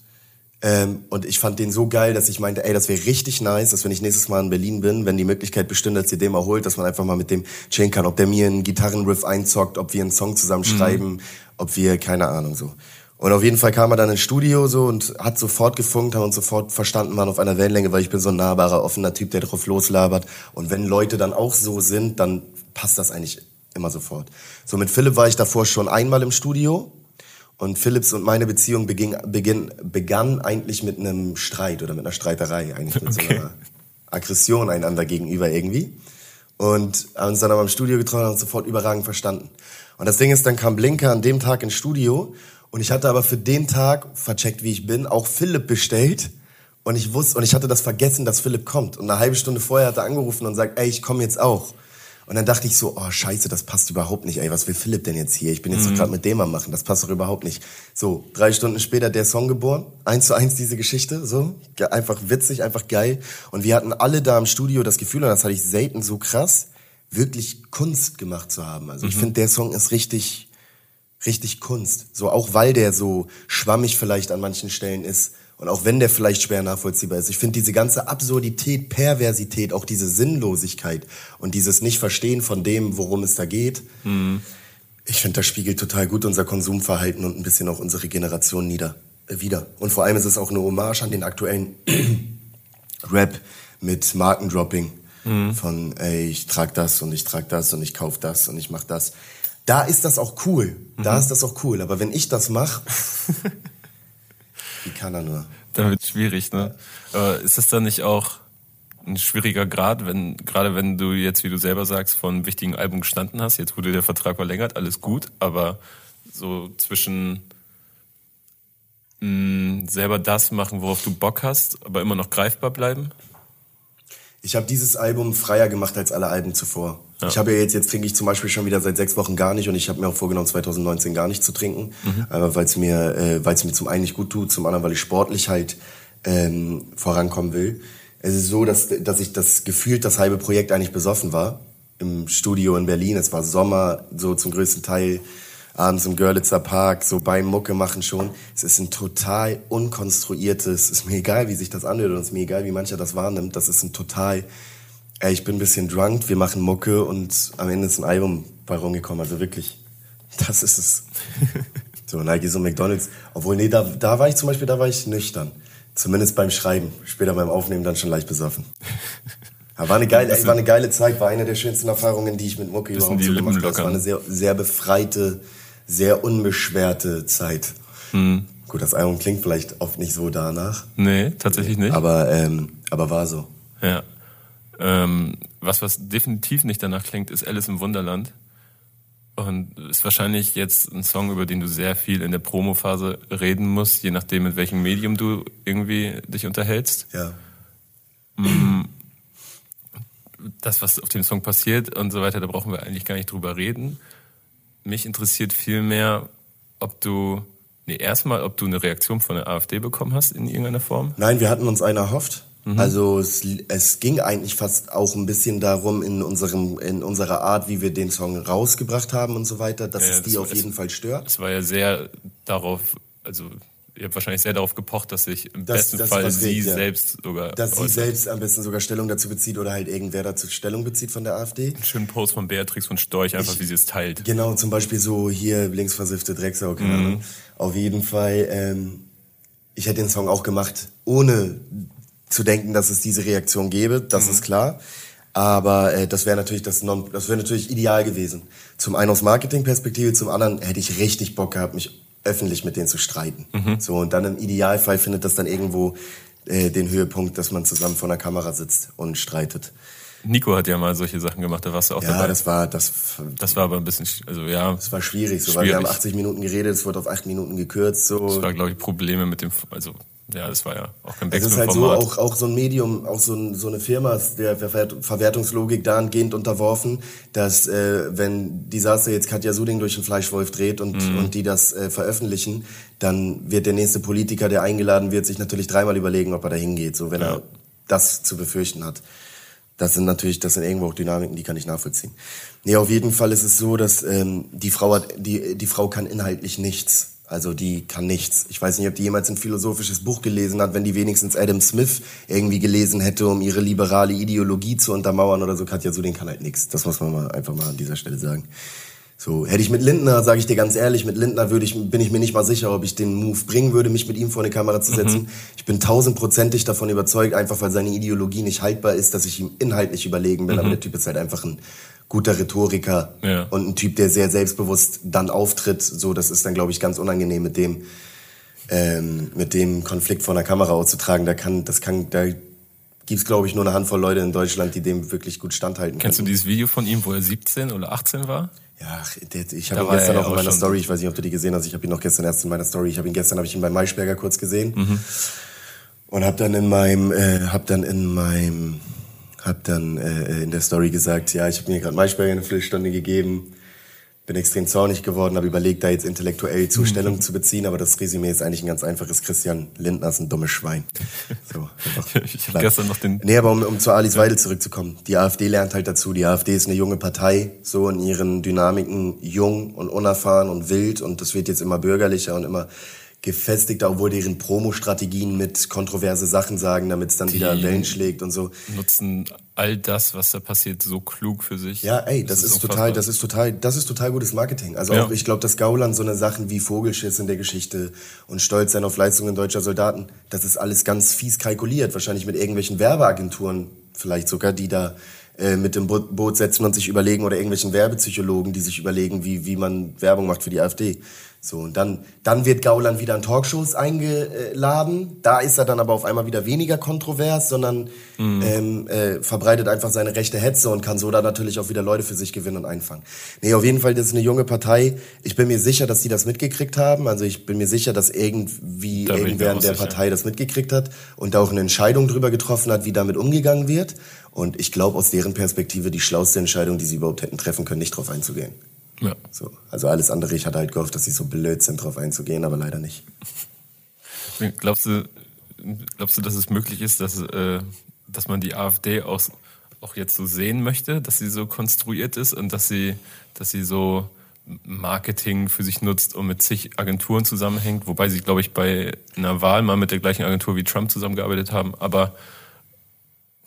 ähm, und ich fand den so geil, dass ich meinte, ey, das wäre richtig nice, dass wenn ich nächstes Mal in Berlin bin, wenn die Möglichkeit bestünde, dass ihr den mal holt, dass man einfach mal mit dem chillen kann, ob der mir einen Gitarrenriff einzockt, ob wir einen Song zusammen mhm. schreiben, mhm. ob wir, keine Ahnung, so. Und auf jeden Fall kam er dann ins Studio so und hat sofort gefunkt, haben uns sofort verstanden, waren auf einer Wellenlänge, weil ich bin so ein nahbarer, offener Typ, der drauf loslabert. Und wenn Leute dann auch so sind, dann passt das eigentlich immer sofort. So mit Philipp war ich davor schon einmal im Studio und Philips und meine Beziehung beging, beginn, begann eigentlich mit einem Streit oder mit einer Streiterei, eigentlich mit okay. so einer Aggression einander gegenüber irgendwie. Und haben uns dann aber im Studio getroffen und uns sofort überragend verstanden. Und das Ding ist, dann kam Blinker an dem Tag ins Studio und ich hatte aber für den Tag, vercheckt wie ich bin, auch Philipp bestellt. Und ich wusste, und ich hatte das vergessen, dass Philipp kommt. Und eine halbe Stunde vorher hat er angerufen und sagt, ey, ich komme jetzt auch. Und dann dachte ich so, oh scheiße, das passt überhaupt nicht. Ey, was will Philipp denn jetzt hier? Ich bin jetzt mhm. gerade mit dem am machen. Das passt doch überhaupt nicht. So, drei Stunden später der Song geboren. Eins zu eins diese Geschichte. So, einfach witzig, einfach geil. Und wir hatten alle da im Studio das Gefühl, und das hatte ich selten so krass, wirklich Kunst gemacht zu haben. Also mhm. ich finde, der Song ist richtig, richtig Kunst. So, auch weil der so schwammig vielleicht an manchen Stellen ist und auch wenn der vielleicht schwer nachvollziehbar ist, ich finde diese ganze Absurdität, Perversität, auch diese Sinnlosigkeit und dieses Nicht-Verstehen von dem, worum es da geht, mhm. ich finde, das spiegelt total gut unser Konsumverhalten und ein bisschen auch unsere Generation nieder, äh, wieder. Und vor allem ist es auch eine Hommage an den aktuellen (clears throat) Rap mit Markendropping. Mhm. Von, ey, ich trag das und ich trag das und ich kauf das und ich mach das. Da ist das auch cool. Da mhm. ist das auch cool. Aber wenn ich das mache, (laughs) Wie kann er nur? Dann wird es schwierig, ne? Aber ist es dann nicht auch ein schwieriger Grad, wenn, gerade wenn du jetzt, wie du selber sagst, von einem wichtigen Album gestanden hast, jetzt wurde der Vertrag verlängert, alles gut, aber so zwischen mh, mm, selber das machen, worauf du Bock hast, aber immer noch greifbar bleiben? Ich habe dieses Album freier gemacht als alle Alben zuvor. Ja. Ich habe ja jetzt, jetzt trinke ich zum Beispiel schon wieder seit sechs Wochen gar nicht und ich habe mir auch vorgenommen, 2019 gar nicht zu trinken, mhm. äh, weil es mir, äh, weil es mir zum einen nicht gut tut, zum anderen, weil ich sportlich halt ähm, vorankommen will. Es ist so, dass, dass ich das gefühlt das halbe Projekt eigentlich besoffen war im Studio in Berlin. Es war Sommer, so zum größten Teil abends im Görlitzer Park, so beim Mucke machen schon. Es ist ein total unkonstruiertes, ist mir egal, wie sich das anhört und es ist mir egal, wie mancher das wahrnimmt. Das ist ein total, ey, ich bin ein bisschen drunk, wir machen Mucke und am Ende ist ein Album bei rumgekommen. Also wirklich, das ist es. (laughs) so, Nike so McDonalds. Obwohl, nee, da, da war ich zum Beispiel, da war ich nüchtern. Zumindest beim Schreiben. Später beim Aufnehmen dann schon leicht besoffen. Ja, war eine geile, ey, war eine geile Zeit, war eine der schönsten Erfahrungen, die ich mit Mucke überhaupt so gemacht habe. Es war eine sehr, sehr befreite, sehr unbeschwerte Zeit. Hm. Gut, das Album klingt vielleicht oft nicht so danach. Nee, tatsächlich nicht. Aber, ähm, aber war so. Ja. Ähm, was, was definitiv nicht danach klingt, ist Alice im Wunderland. Und ist wahrscheinlich jetzt ein Song, über den du sehr viel in der Promophase reden musst, je nachdem, mit welchem Medium du irgendwie dich unterhältst. Ja. Mm, das, was auf dem Song passiert und so weiter, da brauchen wir eigentlich gar nicht drüber reden. Mich interessiert vielmehr, ob du, nee, erstmal, ob du eine Reaktion von der AfD bekommen hast in irgendeiner Form. Nein, wir hatten uns eine erhofft. Mhm. Also es, es ging eigentlich fast auch ein bisschen darum in unserem in unserer Art, wie wir den Song rausgebracht haben und so weiter, dass ja, es die auf jeden Fall stört. Es war ja sehr darauf, also ihr habt wahrscheinlich sehr darauf gepocht, dass sich im Das- besten das Fall sie ja. selbst sogar Dass sie äußert. selbst am besten sogar Stellung dazu bezieht oder halt irgendwer dazu Stellung bezieht von der AfD. Einen schönen Post von Beatrix von Storch, einfach Ich- wie sie es teilt. Genau, zum Beispiel so hier linksversiffte Drecksau, keine Mhm. Ahnung. Auf jeden Fall, ähm, ich hätte den Song auch gemacht, ohne zu denken, dass es diese Reaktion gäbe, das Mhm. ist klar. Aber äh, das wäre natürlich das non, das wäre natürlich ideal gewesen. Zum einen aus Marketingperspektive, zum anderen hätte ich richtig Bock gehabt, mich öffentlich mit denen zu streiten. Mhm. So und dann im Idealfall findet das dann irgendwo äh, den Höhepunkt, dass man zusammen vor einer Kamera sitzt und streitet. Nico hat ja mal solche Sachen gemacht, da warst du auch Ja, dabei. das war das Das war aber ein bisschen, sch- also ja, Das war schwierig, so, weil wir haben Schwierig. 80 Minuten geredet, es wurde auf 8 Minuten gekürzt. So. das war, glaube ich, Probleme mit dem, also ja, das war ja auch kein Es ist halt so, Backspin-Format. auch, auch so ein Medium, auch so, ein, so eine Firma ist der Verwert- Verwertungslogik dahingehend unterworfen, dass äh, wenn Disaster jetzt Katja Suding durch den Fleischwolf dreht und, Mhm. und die das äh, veröffentlichen, dann wird der nächste Politiker, der eingeladen wird, sich natürlich dreimal überlegen, ob er da hingeht, so wenn Ja. er das zu befürchten hat. Das sind natürlich, das sind irgendwo auch Dynamiken, die kann ich nachvollziehen. Nee, auf jeden Fall ist es so, dass ähm, die Frau hat, die, die Frau kann inhaltlich nichts. Also die kann nichts. Ich weiß nicht, ob die jemals ein philosophisches Buch gelesen hat, wenn die wenigstens Adam Smith irgendwie gelesen hätte, um ihre liberale Ideologie zu untermauern oder so. Katja Suding kann halt nichts. Das muss man mal einfach mal an dieser Stelle sagen. So, hätte ich mit Lindner, sage ich dir ganz ehrlich, mit Lindner würde ich, bin ich mir nicht mal sicher, ob ich den Move bringen würde, mich mit ihm vor eine Kamera zu setzen. Ich bin tausendprozentig davon überzeugt, einfach weil seine Ideologie nicht haltbar ist, dass ich ihm inhaltlich überlegen bin. Aber der Typ ist halt einfach ein guter Rhetoriker Ja. und ein Typ, der sehr selbstbewusst dann auftritt. So, das ist dann, glaube ich, ganz unangenehm mit dem, ähm, mit dem Konflikt vor einer Kamera auszutragen. Da kann, das kann, da gibt's glaube ich, nur eine Handvoll Leute in Deutschland, die dem wirklich gut standhalten Kennst du dieses Video von ihm, wo er 17 oder 18 war? Ja, ich habe ihn gestern er auch in meiner Story, ich weiß nicht, ob du die gesehen hast, ich habe ihn noch gestern erst in meiner Story, ich habe ihn gestern, habe ich ihn bei Maischberger kurz gesehen Mhm. und habe dann in meinem, äh, habe dann in meinem, habe dann äh, in der Story gesagt, ja, ich habe mir gerade Maischberger eine Viertelstunde gegeben, bin extrem zornig geworden, habe überlegt, da jetzt intellektuell Mhm. Zustellung zu beziehen, aber das Resümee ist eigentlich ein ganz einfaches. Christian Lindner ist ein dummes Schwein. So, (laughs) Ich habe gestern noch den, Nee, aber um, um zu Alice Weidel zurückzukommen. Die AfD lernt halt dazu. Die AfD ist eine junge Partei, so in ihren Dynamiken jung und unerfahren und wild und das wird jetzt immer bürgerlicher und immer gefestigter, obwohl deren Promo-Strategien mit kontroverse Sachen sagen, damit es dann wieder Wellen schlägt und so. nutzen all das, was da passiert, so klug für sich. Ja, ey, das, ist, unfassbar. total, das ist total, das ist total gutes Marketing. Also Ja. auch, ich glaube, dass Gauland so eine Sachen wie Vogelschiss in der Geschichte und Stolz sein auf Leistungen deutscher Soldaten, das ist alles ganz fies kalkuliert, wahrscheinlich mit irgendwelchen Werbeagenturen vielleicht sogar, die da äh, mit dem Bo Boot setzen und sich überlegen oder irgendwelchen Werbepsychologen, die sich überlegen, wie, wie man Werbung macht für die AfD. So, und dann, dann wird Gauland wieder in Talkshows eingeladen. Da ist er dann aber auf einmal wieder weniger kontrovers, sondern ähm, äh, verbreitet einfach seine rechte Hetze und kann so da natürlich auch wieder Leute für sich gewinnen und einfangen. Nee, auf jeden Fall, das ist eine junge Partei. Ich bin mir sicher, dass die das mitgekriegt haben. Also ich bin mir sicher, dass irgendwie Da irgendwer in der sicher. Partei das mitgekriegt hat und da auch eine Entscheidung drüber getroffen hat, wie damit umgegangen wird. Und ich glaube aus deren Perspektive die schlauste Entscheidung, die sie überhaupt hätten treffen können, nicht drauf einzugehen. Ja. So, also alles andere, ich hatte halt gehofft, dass sie so blöd sind, drauf einzugehen, aber leider nicht. (laughs) Glaubst du, glaubst du, dass es möglich ist, dass, äh, dass man die AfD auch, auch jetzt so sehen möchte, dass sie so konstruiert ist und dass sie, dass sie so Marketing für sich nutzt und mit zig Agenturen zusammenhängt, wobei sie, glaube ich, bei einer Wahl mal mit der gleichen Agentur wie Trump zusammengearbeitet haben, aber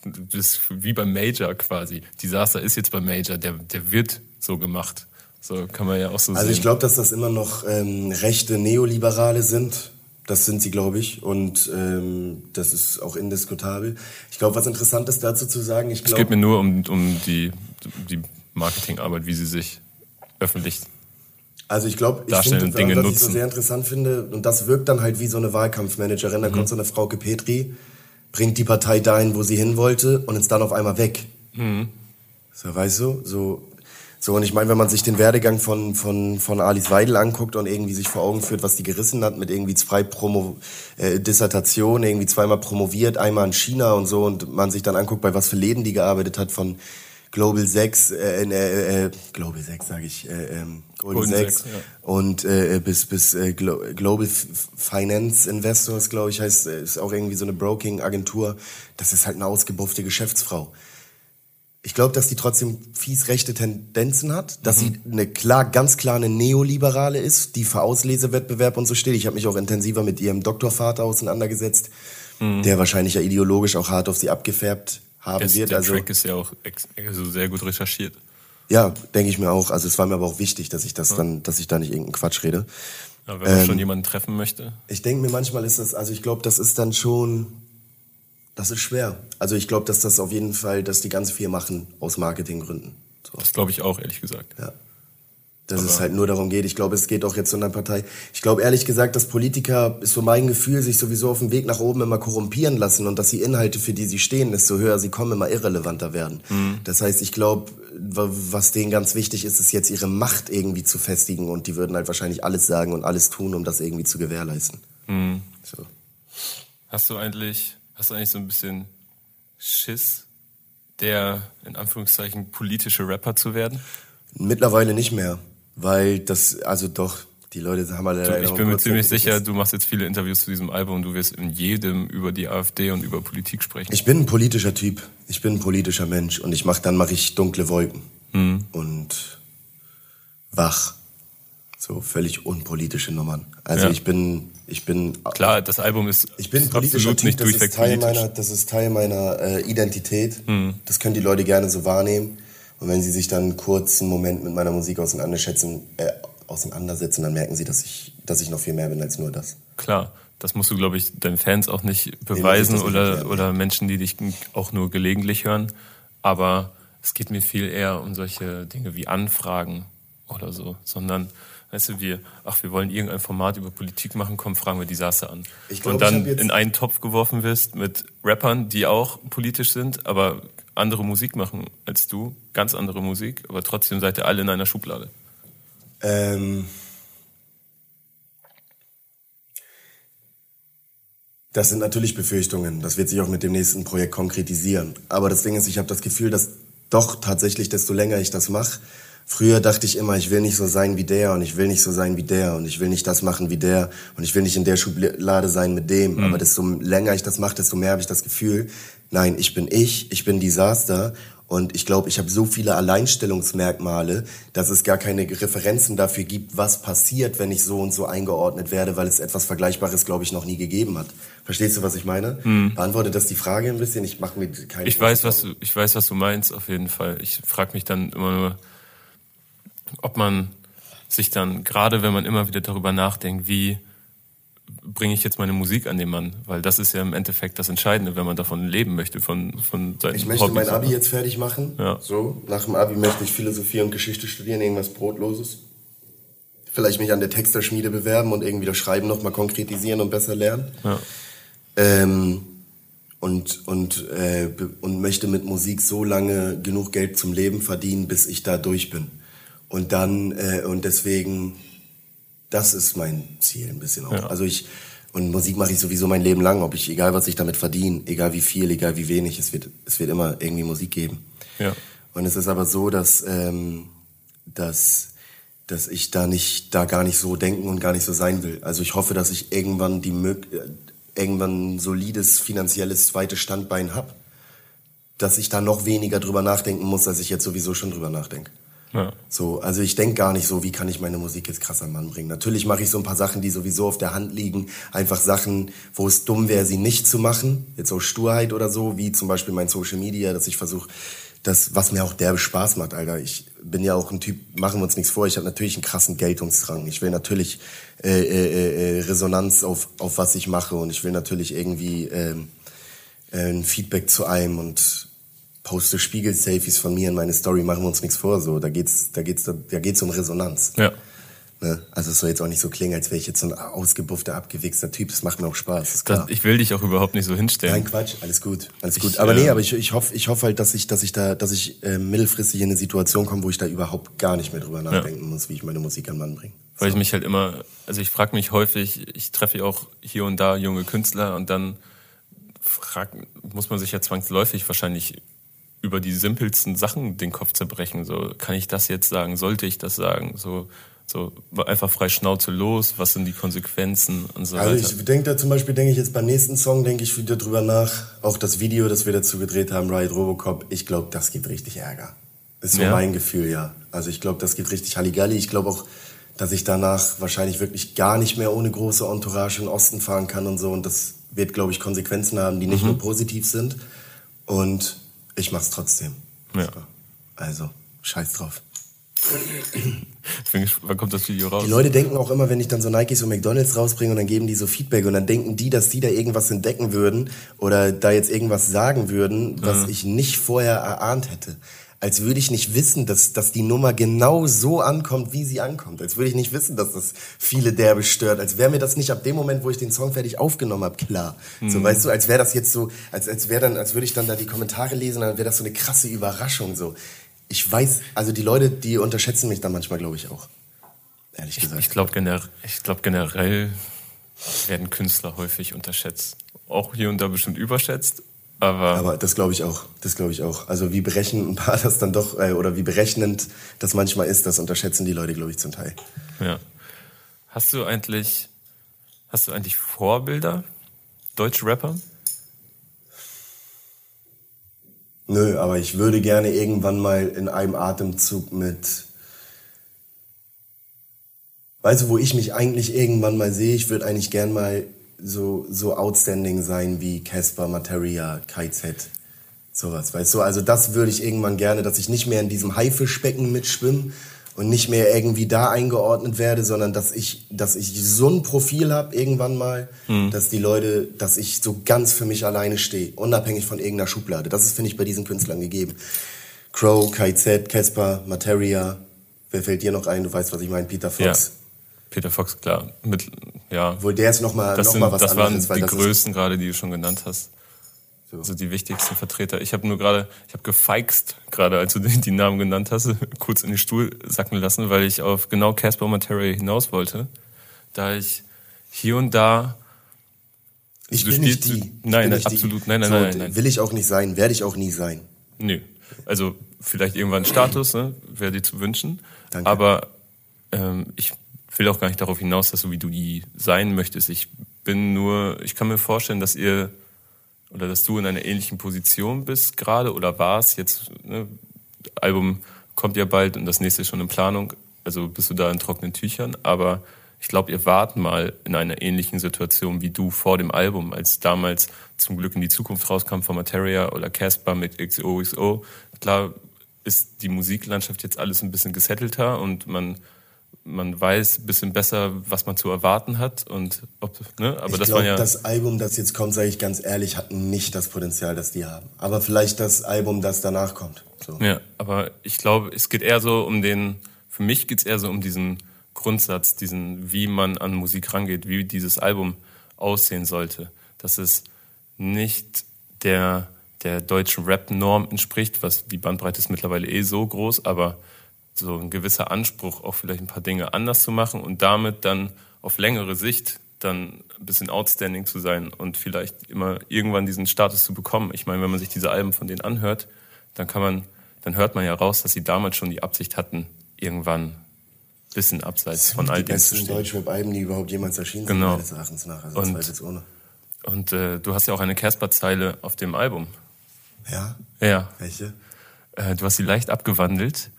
das ist wie beim Major quasi. Disaster ist jetzt beim Major, der, der wird so gemacht. So kann man ja auch so Also sehen. ich glaube, dass das immer noch ähm, rechte Neoliberale sind. Das sind sie, glaube ich. Und ähm, das ist auch indiskutabel. Ich glaube, was interessant ist dazu zu sagen, ich es geht glaube, mir nur um, um die, die Marketingarbeit, wie sie sich öffentlich also ich glaube, ich finde, und Dinge was ich so sehr interessant finde, und das wirkt dann halt wie so eine Wahlkampfmanagerin, dann Mhm. kommt so eine Frauke Petri, bringt die Partei dahin, wo sie hin wollte und ist dann auf einmal weg. Mhm. So, weißt du, so, so, und ich meine, wenn man sich den Werdegang von, von, von Alice Weidel anguckt und irgendwie sich vor Augen führt, was die gerissen hat mit irgendwie zwei Promo, äh, Dissertationen, irgendwie zweimal promoviert, einmal in China und so, und man sich dann anguckt, bei was für Läden die gearbeitet hat, von Global 6, äh, äh, äh, Global 6 sage ich, äh, ähm, Golden, Golden 6 Sachs, ja. und äh, bis bis äh, Glo Global Finance Investors, glaube ich, heißt, äh, ist auch irgendwie so eine Broking-Agentur. Das ist halt eine ausgebuffte Geschäftsfrau ich glaube, dass die trotzdem fies rechte Tendenzen hat, dass mhm. sie eine klar, ganz klar eine Neoliberale ist, die für Auslesewettbewerb und so steht. Ich habe mich auch intensiver mit ihrem Doktorvater auseinandergesetzt, mhm. der wahrscheinlich ja ideologisch auch hart auf sie abgefärbt haben das, wird. Der also, Track ist ja auch also sehr gut recherchiert. Ja, denke ich mir auch. Also es war mir aber auch wichtig, dass ich das ja. dann, dass ich da nicht irgendeinen Quatsch rede. Ja, wenn man ähm, schon jemanden treffen möchte. Ich denke mir manchmal ist das, also ich glaube, das ist dann schon das ist schwer. Also ich glaube, dass das auf jeden Fall, dass die ganz viel machen aus Marketinggründen. So. Das glaube ich auch, ehrlich gesagt. Ja. Dass Aber es halt nur darum geht. Ich glaube, es geht auch jetzt in der Partei. Ich glaube ehrlich gesagt, dass Politiker, ist so mein Gefühl, sich sowieso auf dem Weg nach oben immer korrumpieren lassen und dass die Inhalte, für die sie stehen, desto höher sie kommen, immer irrelevanter werden. Mhm. Das heißt, ich glaube, was denen ganz wichtig ist, ist jetzt ihre Macht irgendwie zu festigen und die würden halt wahrscheinlich alles sagen und alles tun, um das irgendwie zu gewährleisten. Mhm. So. Hast du eigentlich Hast du eigentlich so ein bisschen Schiss, der in Anführungszeichen politische Rapper zu werden? Mittlerweile nicht mehr, weil das, also doch, die Leute haben alle. Du, ich bin mir ziemlich sicher, du machst jetzt viele Interviews zu diesem Album und du wirst in jedem über die AfD und über Politik sprechen. Ich bin ein politischer Typ. Ich bin ein politischer Mensch und ich mach dann mache ich dunkle Wolken mhm. und wach. So völlig unpolitische Nummern. Also ja. ich bin, ich bin. Klar, das Album ist ich bin politischer typ, nicht das durchweg ist Teil politisch. meiner, Das ist Teil meiner äh, Identität. Mhm. Das können die Leute gerne so wahrnehmen. Und wenn sie sich dann einen kurzen Moment mit meiner Musik auseinanderschätzen, äh, auseinandersetzen, dann merken sie, dass ich, dass ich noch viel mehr bin als nur das. Klar, das musst du, glaube ich, deinen Fans auch nicht beweisen nee, oder, nicht oder Menschen, die dich auch nur gelegentlich hören. Aber es geht mir viel eher um solche Dinge wie Anfragen oder so, sondern Weißt du, wir, ach, wir wollen irgendein Format über Politik machen, komm, fragen wir die Sasse an. Glaub, und dann in einen Topf geworfen wirst mit Rappern, die auch politisch sind, aber andere Musik machen als du, ganz andere Musik, aber trotzdem seid ihr alle in einer Schublade. Ähm, das sind natürlich Befürchtungen. Das wird sich auch mit dem nächsten Projekt konkretisieren. Aber das Ding ist, ich habe das Gefühl, dass doch tatsächlich, desto länger ich das mache, Früher dachte ich immer, ich will nicht so sein wie der und ich will nicht so sein wie der und ich will nicht das machen wie der und ich will nicht in der Schublade sein mit dem. Mhm. Aber desto länger ich das mache, desto mehr habe ich das Gefühl, nein, ich bin ich, ich bin Desaster und ich glaube, ich habe so viele Alleinstellungsmerkmale, dass es gar keine Referenzen dafür gibt, was passiert, wenn ich so und so eingeordnet werde, weil es etwas Vergleichbares, glaube ich, noch nie gegeben hat. Verstehst du, was ich meine? Mhm. Beantwortet das die Frage ein bisschen? Ich mache mir keine. Ich weiß, was du, ich weiß, was du meinst, auf jeden Fall. Ich frage mich dann immer nur ob man sich dann, gerade wenn man immer wieder darüber nachdenkt, wie bringe ich jetzt meine Musik an den Mann? Weil das ist ja im Endeffekt das Entscheidende, wenn man davon leben möchte, von, von seinen Ich möchte Hobbys mein Abi jetzt fertig machen. Ja. So, nach dem Abi möchte ich Philosophie und Geschichte studieren, irgendwas Brotloses. Vielleicht mich an der Texterschmiede bewerben und irgendwie das Schreiben nochmal konkretisieren und besser lernen. Ja. Ähm, und, und, äh, und möchte mit Musik so lange genug Geld zum Leben verdienen, bis ich da durch bin. Und dann, äh, und deswegen, das ist mein Ziel ein bisschen auch. Ja. Also ich, und Musik mache ich sowieso mein Leben lang, ob ich, egal was ich damit verdiene, egal wie viel, egal wie wenig, es wird, es wird immer irgendwie Musik geben. Ja. Und es ist aber so, dass, ähm, dass, dass ich da nicht, da gar nicht so denken und gar nicht so sein will. Also ich hoffe, dass ich irgendwann die Mög irgendwann ein solides finanzielles zweites Standbein hab, dass ich da noch weniger drüber nachdenken muss, als ich jetzt sowieso schon drüber nachdenke. Ja. So, also ich denke gar nicht so, wie kann ich meine Musik jetzt krass am Mann bringen. Natürlich mache ich so ein paar Sachen, die sowieso auf der Hand liegen. Einfach Sachen, wo es dumm wäre, sie nicht zu machen. Jetzt aus Sturheit oder so, wie zum Beispiel mein Social Media, dass ich versuche, das, was mir auch derbe Spaß macht, Alter. Ich bin ja auch ein Typ, machen wir uns nichts vor, ich habe natürlich einen krassen Geltungsdrang. Ich will natürlich äh, äh, äh, Resonanz auf, auf was ich mache und ich will natürlich irgendwie äh, äh, ein Feedback zu einem und poste Spiegel-Selfies von mir in meine Story, machen wir uns nichts vor, so. Da geht's, da geht's, da geht's um Resonanz. Ja. Ne? Also es soll jetzt auch nicht so klingen, als wäre ich jetzt so ein ausgebuffter, abgewichster Typ. Das macht mir auch Spaß. Ist klar. Das, ich will dich auch überhaupt nicht so hinstellen. Nein, Quatsch, alles gut, alles gut. aber nee, äh, aber ich, ich hoffe, ich hoffe halt, dass ich, dass ich da, dass ich äh, mittelfristig in eine Situation komme, wo ich da überhaupt gar nicht mehr drüber nachdenken ja. muss, wie ich meine Musik an Mann bringe. Weil so. ich mich halt immer, also ich frage mich häufig, ich treffe ja auch hier und da junge Künstler und dann frag, muss man sich ja zwangsläufig wahrscheinlich über die simpelsten Sachen den Kopf zerbrechen. So, kann ich das jetzt sagen? Sollte ich das sagen? So, So einfach frei Schnauze los, was sind die Konsequenzen und so Also weiter. ich denke da zum Beispiel, denke ich jetzt beim nächsten Song, denke ich wieder drüber nach. Auch das Video, das wir dazu gedreht haben, Riot Robocop, ich glaube, das gibt richtig Ärger. Ist so Ja. mein Gefühl, ja. Also ich glaube, das gibt richtig Halligalli. Ich glaube auch, dass ich danach wahrscheinlich wirklich gar nicht mehr ohne große Entourage in den Osten fahren kann und so. Und das wird, glaube ich, Konsequenzen haben, die Mhm. nicht nur positiv sind. Und ich mach's trotzdem. Ja. So. Also, scheiß drauf. Wann kommt das Video raus? Die Leute denken auch immer, wenn ich dann so Nikes und McDonalds rausbringe und dann geben die so Feedback und dann denken die, dass die da irgendwas entdecken würden oder da jetzt irgendwas sagen würden, was ich nicht vorher erahnt hätte. Als würde ich nicht wissen, dass, dass die Nummer genau so ankommt, wie sie ankommt. Als würde ich nicht wissen, dass das viele derbe stört. Als wäre mir das nicht ab dem Moment, wo ich den Song fertig aufgenommen habe, klar. So, weißt du, als wäre das jetzt so, als, als wäre dann, als würde ich dann da die Kommentare lesen, dann wäre das so eine krasse Überraschung, so. Ich weiß, also die Leute, die unterschätzen mich da manchmal, glaube ich, auch. Ehrlich gesagt. Ich glaube gener ich glaub generell werden Künstler häufig unterschätzt. Auch hier und da bestimmt überschätzt, aber, Aber das glaube ich auch. Das glaube ich auch. Also wie berechnend (laughs) das dann doch, äh, oder wie berechnend das manchmal ist, das unterschätzen die Leute, glaube ich, zum Teil. ja. Hast du eigentlich, hast du eigentlich Vorbilder? Deutsche Rapper? Nö, aber ich würde gerne irgendwann mal in einem Atemzug mit. Weißt du, wo ich mich eigentlich irgendwann mal sehe? Ich würde eigentlich gern mal so, so outstanding sein wie Casper, Materia, KZ. Sowas, weißt du? Also das würde ich irgendwann gerne, dass ich nicht mehr in diesem Haifischbecken mitschwimme und nicht mehr irgendwie da eingeordnet werde, sondern dass ich, dass ich so ein Profil habe irgendwann mal, dass die Leute, dass ich so ganz für mich alleine stehe, unabhängig von irgendeiner Schublade. Das ist, finde ich, bei diesen Künstlern gegeben. Crow, KZ, Casper, Materia. Wer fällt dir noch ein? Du weißt, was ich meine. Peter Ja. Fox. Peter Fox, klar. Mit, ja. Obwohl der ist nochmal noch mal was das waren anderes, die das ist, größten gerade, die du schon genannt hast. Also die wichtigsten Vertreter. Ich habe nur gerade, ich habe gefeixt gerade, als du die, Namen genannt hast, (laughs) kurz in den Stuhl sacken lassen, weil ich auf genau Casper Materia hinaus wollte. Da ich hier und da ich bin nicht die. Nein, absolut. Nein, nein, so, nein, nein, nein. Will ich auch nicht sein, werde ich auch nie sein. Nö. Also vielleicht irgendwann Status, ne? wäre dir zu wünschen. Danke. Aber ähm, ich will auch gar nicht darauf hinaus, dass so wie du die sein möchtest. Ich bin nur, ich kann mir vorstellen, dass ihr oder dass du in einer ähnlichen Position bist gerade oder warst. Jetzt, ne? Album kommt ja bald und das nächste ist schon in Planung. Also bist du da in trockenen Tüchern. Aber ich glaube, ihr wart mal in einer ähnlichen Situation wie du vor dem Album, als damals zum Glück in die Zukunft rauskam von Materia oder Casper mit XOXO. Klar ist die Musiklandschaft jetzt alles ein bisschen gesettelter und man man weiß ein bisschen besser, was man zu erwarten hat und ob, ne? Aber ich das glaube, ja das Album, das jetzt kommt, sage ich ganz ehrlich, hat nicht das Potenzial, das die haben. Aber vielleicht das Album, das danach kommt. So. Ja, aber ich glaube, es geht eher so um den, für mich geht es eher so um diesen Grundsatz, diesen, wie man an Musik rangeht, wie dieses Album aussehen sollte. Dass es nicht der, der deutschen Rap-Norm entspricht, was die Bandbreite ist mittlerweile eh so groß, aber so ein gewisser Anspruch, auch vielleicht ein paar Dinge anders zu machen und damit dann auf längere Sicht dann ein bisschen outstanding zu sein und vielleicht immer irgendwann diesen Status zu bekommen. Ich meine, wenn man sich diese Alben von denen anhört, dann kann man, dann hört man ja raus, dass sie damals schon die Absicht hatten, irgendwann ein bisschen abseits von all die dem zu besten stehen. Deutschrap-Alben, die überhaupt jemals erschienen sind, Genau. meines Erachtens nach. Also Und- zweifelsohne. Und äh, du hast ja auch eine Casper-Zeile auf dem Album. Ja? Ja, Welche? äh, du hast sie leicht abgewandelt.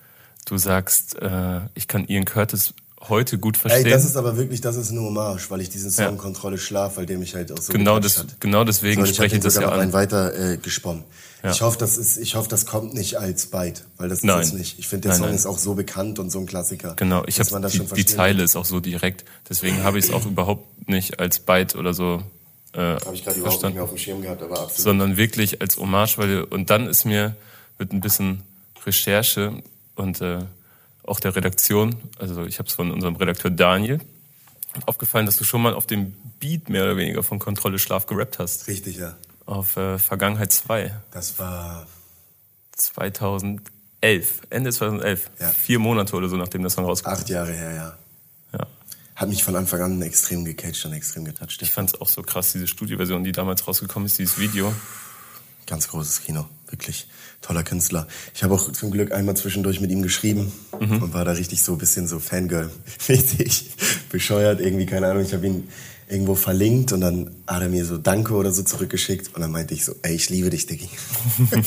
Du sagst, äh, ich kann Ian Curtis heute gut verstehen. Ey, das ist aber wirklich, das ist eine Hommage, weil ich diesen Song Ja. Kontrolle Schlaf, weil der mich halt auch so genau, das, hat. genau deswegen So, ich spreche ich das sogar ja an. weiter äh, gesponnen. Ja. Ich hoffe, das ist, ich hoffe, das kommt nicht als Byte, weil das Nein. ist es nicht. Ich finde, der Nein, Song nein. ist auch so bekannt und so ein Klassiker. Genau, ich habe die, die Zeile ist auch so direkt. Deswegen habe ich es auch überhaupt nicht als Byte oder so äh, Habe ich gerade überhaupt nicht mehr auf dem Schirm gehabt, aber absolut. sondern wirklich als Hommage, weil und dann ist mir mit ein bisschen Recherche und äh, auch der Redaktion, also ich habe es von unserem Redakteur Daniel aufgefallen, dass du schon mal auf dem Beat mehr oder weniger von Kontrolle Schlaf gerappt hast. Richtig, ja. Auf äh, Vergangenheit 2, Das war 2011, Ende 2011. Ja. Vier Monate oder so, nachdem das Song rauskam. acht Jahre her, ja. Ja. Hat mich von Anfang an extrem gecatcht und extrem getoucht. Ich fand es auch so krass, diese Studioversion, die damals rausgekommen ist, dieses Video. Ganz großes Kino, wirklich toller Künstler. Ich habe auch zum Glück einmal zwischendurch mit ihm geschrieben mhm. und war da richtig so ein bisschen so Fangirl-mäßig (laughs) bescheuert. Irgendwie, keine Ahnung, ich habe ihn irgendwo verlinkt und dann hat er mir so Danke oder so zurückgeschickt und dann meinte ich so, ey, ich liebe dich, Diggi. (laughs)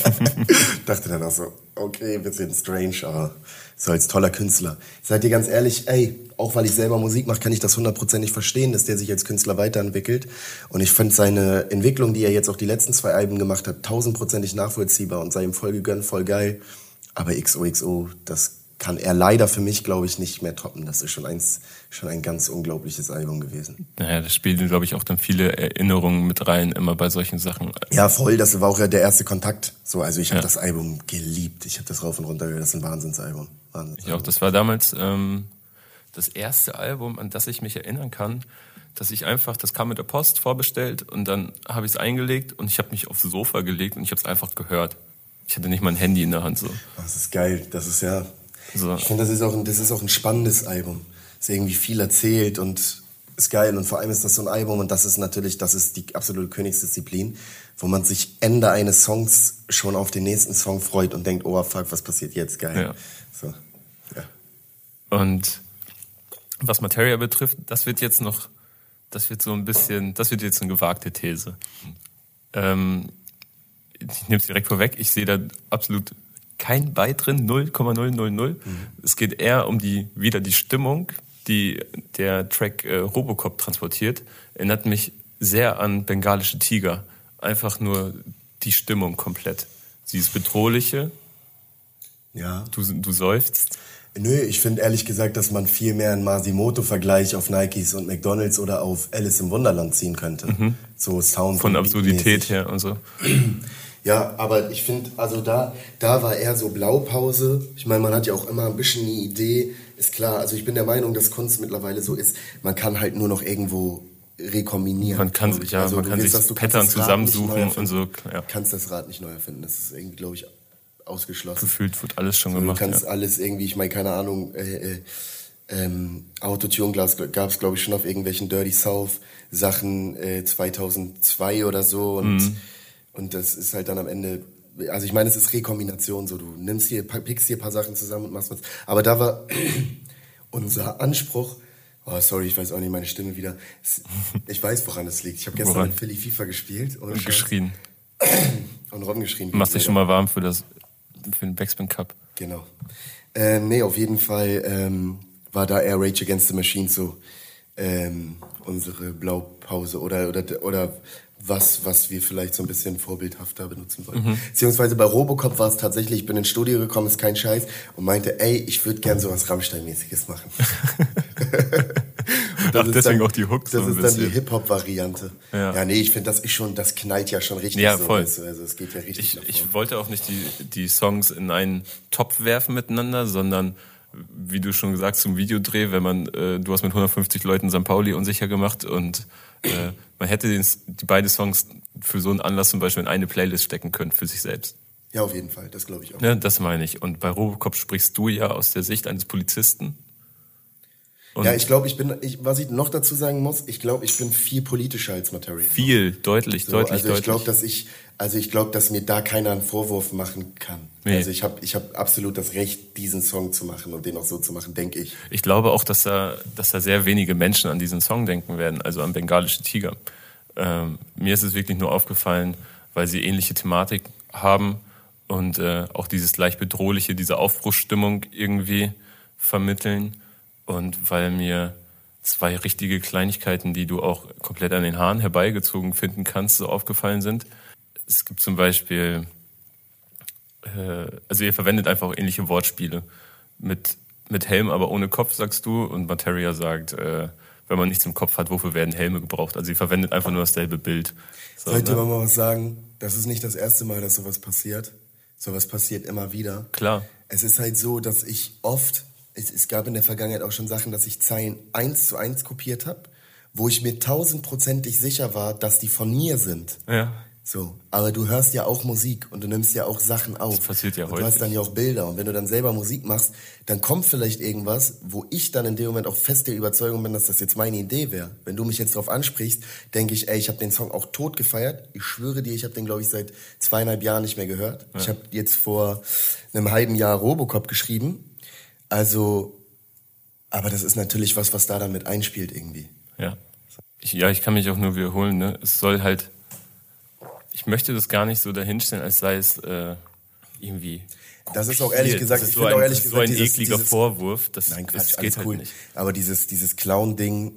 (laughs) Dachte dann auch so, okay, ein bisschen strange, aber so als toller Künstler. Seid ihr ganz ehrlich, ey, auch weil ich selber Musik mache, kann ich das hundertprozentig verstehen, dass der sich als Künstler weiterentwickelt. Und ich finde seine Entwicklung, die er jetzt auch die letzten zwei Alben gemacht hat, tausendprozentig nachvollziehbar und sei ihm voll gegönnt, voll geil. Aber XOXO, das kann er leider für mich, glaube ich, nicht mehr toppen. Das ist schon eins, schon ein ganz unglaubliches Album gewesen. Naja, das spielt, glaube ich, auch dann viele Erinnerungen mit rein, immer bei solchen Sachen. Ja, voll. Das war auch ja der erste Kontakt. So, also ich habe ja. das Album geliebt. Ich habe das rauf und runter gehört. Das ist ein Wahnsinnsalbum. Wahnsinnsalbum. Ich auch. Das war damals ähm, das erste Album, an das ich mich erinnern kann, dass ich einfach, das kam mit der Post vorbestellt und dann habe ich es eingelegt und ich habe mich aufs Sofa gelegt und ich habe es einfach gehört. Ich hatte nicht mal ein Handy in der Hand so. Das ist geil. Das ist ja so. Ich finde, das, ist auch ein, das ist auch ein spannendes Album. Es ist irgendwie viel erzählt und ist geil. Und vor allem ist das so ein Album und das ist natürlich, das ist die absolute Königsdisziplin, wo man sich Ende eines Songs schon auf den nächsten Song freut und denkt, oh fuck, was passiert jetzt? Geil. Ja. So, ja. Und was Materia betrifft, das wird jetzt noch, das wird so ein bisschen, das wird jetzt eine gewagte These. Ähm, ich nehme es direkt vorweg, ich sehe da absolut kein Byte drin, 0,000. Mhm. Es geht eher um die, wieder die Stimmung, die der Track äh, Robocop transportiert. Erinnert mich sehr an bengalische Tiger. Einfach nur die Stimmung komplett. Sie ist bedrohliche. Ja. Du, du seufzt. Nö, ich finde ehrlich gesagt, dass man viel mehr einen Masimoto-Vergleich auf Nikes und McDonalds oder auf Alice im Wunderland ziehen könnte. Mhm. So Sound. Von Absurdität her und so. (clears throat) Ja, aber ich finde, also da, da war eher so Blaupause. Ich meine, man hat ja auch immer ein bisschen eine Idee. Ist klar, also ich bin der Meinung, dass Kunst mittlerweile so ist, man kann halt nur noch irgendwo rekombinieren. Man kann sich ja, also, man kann willst, sich Pattern zusammensuchen und so. Ja. kannst das Rad nicht neu erfinden. Das ist irgendwie, glaube ich, ausgeschlossen. Gefühlt wird alles schon so, gemacht. Du kannst ja. alles irgendwie, ich meine, keine Ahnung, äh, äh, ähm, Autotune gab es, glaube ich, schon auf irgendwelchen Dirty South Sachen äh, 2002 oder so und mhm und das ist halt dann am Ende, also ich meine, es ist Rekombination, so du nimmst hier, pickst hier ein paar Sachen zusammen und machst was. Aber da war (clears throat) unser Anspruch, oh sorry, ich weiß auch nicht meine Stimme wieder. Ich weiß, woran es liegt. Ich habe gestern woran? mit Philly FIFA gespielt und geschrien. (clears throat) Und rumgeschrien. Machst dich schon mal warm für das, für den Backspin Cup. Genau. Ähm, nee, auf jeden Fall ähm, war da eher Rage Against the Machine so ähm, unsere Blaupause oder, oder, oder was, was wir vielleicht so ein bisschen vorbildhafter benutzen wollen. Mhm. Beziehungsweise bei Robocop war es tatsächlich, ich bin ins Studio gekommen, ist kein Scheiß, und meinte, ey, ich würde gern sowas Rammstein-mäßiges machen. (laughs) Ach, deswegen dann, auch die Hooks. Das so ist dann die Hip-Hop-Variante. Ja. ja, nee, ich finde, das ist schon, das knallt ja schon richtig. Ja, voll. So, also es geht ja richtig. Ich, ich wollte auch nicht die, die Songs in einen Topf werfen miteinander, sondern wie du schon gesagt zum Videodreh, wenn man, äh, du hast mit 150 Leuten St. Pauli unsicher gemacht und äh, man hätte den, die beiden Songs für so einen Anlass zum Beispiel in eine Playlist stecken können für sich selbst. Ja, auf jeden Fall, das glaube ich auch. Ja, das meine ich. Und bei Robocop sprichst du ja aus der Sicht eines Polizisten. Und ja, ich glaube, ich bin, ich, was ich noch dazu sagen muss, ich glaube, ich bin viel politischer als Material. Viel, deutlich, so, deutlich, also deutlich. Ich glaube, dass ich, also ich glaube, dass mir da keiner einen Vorwurf machen kann. Nee. Also ich habe, ich habe absolut das Recht, diesen Song zu machen und den auch so zu machen, denke ich. Ich glaube auch, dass da, dass da sehr wenige Menschen an diesen Song denken werden, also an bengalische Tiger. Ähm, mir ist es wirklich nur aufgefallen, weil sie ähnliche Thematik haben und äh, auch dieses leicht bedrohliche, diese Aufbruchsstimmung irgendwie vermitteln und weil mir zwei richtige Kleinigkeiten, die du auch komplett an den Haaren herbeigezogen finden kannst, so aufgefallen sind. Es gibt zum Beispiel, äh, also ihr verwendet einfach ähnliche Wortspiele. Mit, mit Helm, aber ohne Kopf, sagst du, und Materia sagt, äh, wenn man nichts im Kopf hat, wofür werden Helme gebraucht? Also sie verwendet einfach nur dasselbe Bild. So, Sollte ne? man mal was sagen, das ist nicht das erste Mal, dass sowas passiert. Sowas passiert immer wieder. Klar. Es ist halt so, dass ich oft es, es gab in der Vergangenheit auch schon Sachen, dass ich Zeilen eins zu eins kopiert habe, wo ich mir tausendprozentig sicher war, dass die von mir sind. Ja. So, aber du hörst ja auch Musik und du nimmst ja auch Sachen auf. Das passiert ja und heute. Du hast dann ja auch Bilder und wenn du dann selber Musik machst, dann kommt vielleicht irgendwas, wo ich dann in dem Moment auch fest der Überzeugung bin, dass das jetzt meine Idee wäre. Wenn du mich jetzt darauf ansprichst, denke ich, ey, ich habe den Song auch tot gefeiert. Ich schwöre dir, ich habe den glaube ich seit zweieinhalb Jahren nicht mehr gehört. Ja. Ich habe jetzt vor einem halben Jahr Robocop geschrieben. Also, aber das ist natürlich was, was da dann mit einspielt irgendwie. Ja. Ich, ja, ich kann mich auch nur wiederholen. Ne? Es soll halt ich möchte das gar nicht so dahinstellen, als sei es äh, irgendwie. Das ist auch ehrlich gesagt, ich so finde auch ehrlich gesagt, so ein dieses, ekliger dieses, Vorwurf. Das, nein, Quatsch, das geht halt cool. nicht. Aber dieses, dieses Clown-Ding,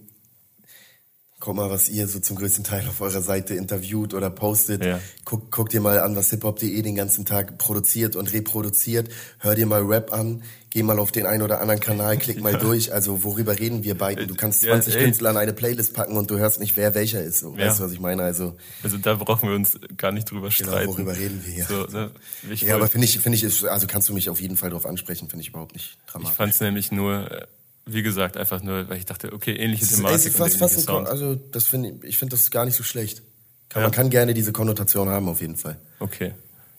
guck mal, was ihr so zum größten Teil auf eurer Seite interviewt oder postet. Ja. Guck, guck dir mal an, was hiphop.de den ganzen Tag produziert und reproduziert. Hör dir mal Rap an geh mal auf den einen oder anderen Kanal, klick mal (laughs) durch. Also worüber reden wir beiden? Du kannst 20 ja, Künstler an eine Playlist packen und du hörst nicht, wer welcher ist. So, ja. Weißt du, was ich meine? Also, also da brauchen wir uns gar nicht drüber genau, streiten. worüber reden wir hier? So, ne? ja, aber finde ich, finde ich, also kannst du mich auf jeden Fall darauf ansprechen, finde ich überhaupt nicht dramatisch. Ich fand es nämlich nur, äh, wie gesagt, einfach nur, weil ich dachte, okay, ähnliche das Thematik. Ist, fast, fast ein, also das finde ich, ich finde das gar nicht so schlecht. Kann, ja. Man kann gerne diese Konnotation haben, auf jeden Fall. Okay,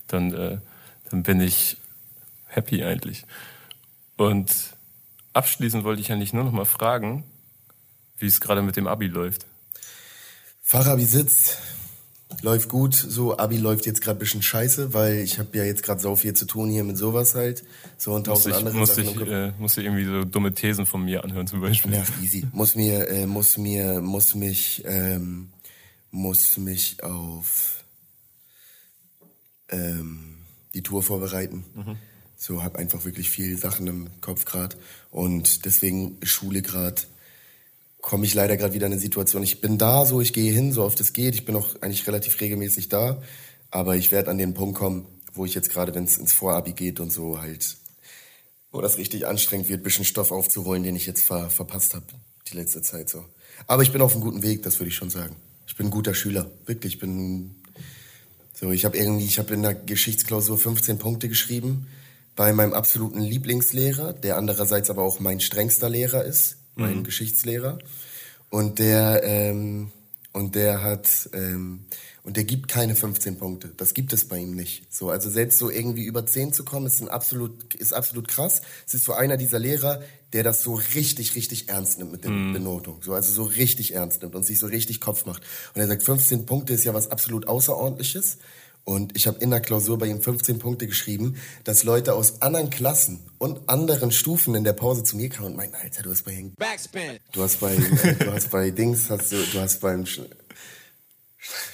dann, äh, dann bin ich happy eigentlich. Und abschließend wollte ich eigentlich nur noch mal fragen, wie es gerade mit dem Abi läuft. Fachabi sitzt, läuft gut. So, Abi läuft jetzt gerade ein bisschen scheiße, weil ich habe ja jetzt gerade so viel zu tun hier mit sowas halt. So und tausend andere muss Sachen. Ich, äh, muss ich irgendwie so dumme Thesen von mir anhören zum Beispiel. Ja, easy. Muss mir, äh, muss mir, muss mich, ähm, muss mich auf ähm, die Tour vorbereiten. Mhm. So habe einfach wirklich viel Sachen im Kopf gerade und deswegen Schule gerade komme ich leider gerade wieder in eine Situation. Ich bin da, so ich gehe hin, so oft es geht. Ich bin auch eigentlich relativ regelmäßig da, aber ich werde an den Punkt kommen, wo ich jetzt gerade, wenn es ins Vorabi geht und so halt, wo das richtig anstrengend wird, bisschen Stoff aufzuholen, den ich jetzt ver verpasst habe die letzte Zeit so. Aber ich bin auf einem guten Weg, das würde ich schon sagen. Ich bin ein guter Schüler, wirklich. Ich bin so, ich habe irgendwie, ich habe in der Geschichtsklausur 15 Punkte geschrieben bei meinem absoluten Lieblingslehrer, der andererseits aber auch mein strengster Lehrer ist, mein mhm. Geschichtslehrer. Und der, ähm, und der hat, ähm, und der gibt keine 15 Punkte. Das gibt es bei ihm nicht. So, also selbst so irgendwie über 10 zu kommen, ist ein absolut, ist absolut krass. Es ist so einer dieser Lehrer, der das so richtig, richtig ernst nimmt mit der mm. Benotung. So, also so richtig ernst nimmt und sich so richtig Kopf macht. Und er sagt, 15 Punkte ist ja was absolut Außerordentliches. Und ich habe in der Klausur bei ihm 15 Punkte geschrieben, dass Leute aus anderen Klassen und anderen Stufen in der Pause zu mir kamen und meinten, Alter, du hast bei Backspin. Du hast bei, äh, du hast bei Dings, hast du, du hast beim Sch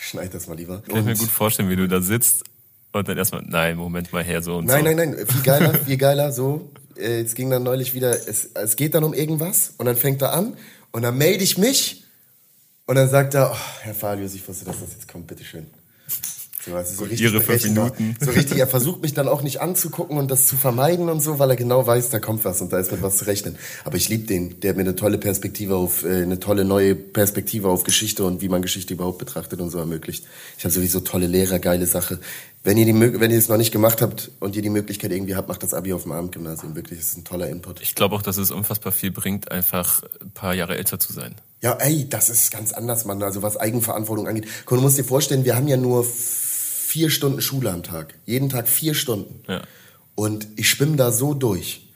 Schneid das mal lieber. Kann ich mir gut vorstellen, wie du da sitzt und dann erstmal, nein, Moment mal her, so und nein, so. Nein, nein, nein, viel geiler, (laughs) viel geiler, so. Äh, es ging dann neulich wieder, es, es geht dann um irgendwas und dann fängt er an und dann melde ich mich und dann sagt er, oh, Herr Falius, ich wusste, dass das jetzt kommt, bitteschön. So, also so richtig Ihre fünf Minuten. So richtig, er versucht mich dann auch nicht anzugucken und das zu vermeiden und so, weil er genau weiß, da kommt was und da ist mit was zu rechnen. Aber ich liebe den. Der hat mir eine tolle Perspektive auf, äh, eine tolle neue Perspektive auf Geschichte und wie man Geschichte überhaupt betrachtet und so ermöglicht. Ich habe sowieso tolle Lehrer, geile Sache. Wenn ihr, die, wenn ihr es noch nicht gemacht habt und ihr die Möglichkeit irgendwie habt, macht das Abi auf dem Abendgymnasium. Wirklich, das ist ein toller Input. Ich glaube auch, dass es unfassbar viel bringt, einfach ein paar Jahre älter zu sein. Ja, ey, das ist ganz anders, Mann. Also was Eigenverantwortung angeht. Du musst dir vorstellen, wir haben ja nur vier Stunden Schule am Tag. Jeden Tag vier Stunden. Ja. Und ich schwimme da so durch.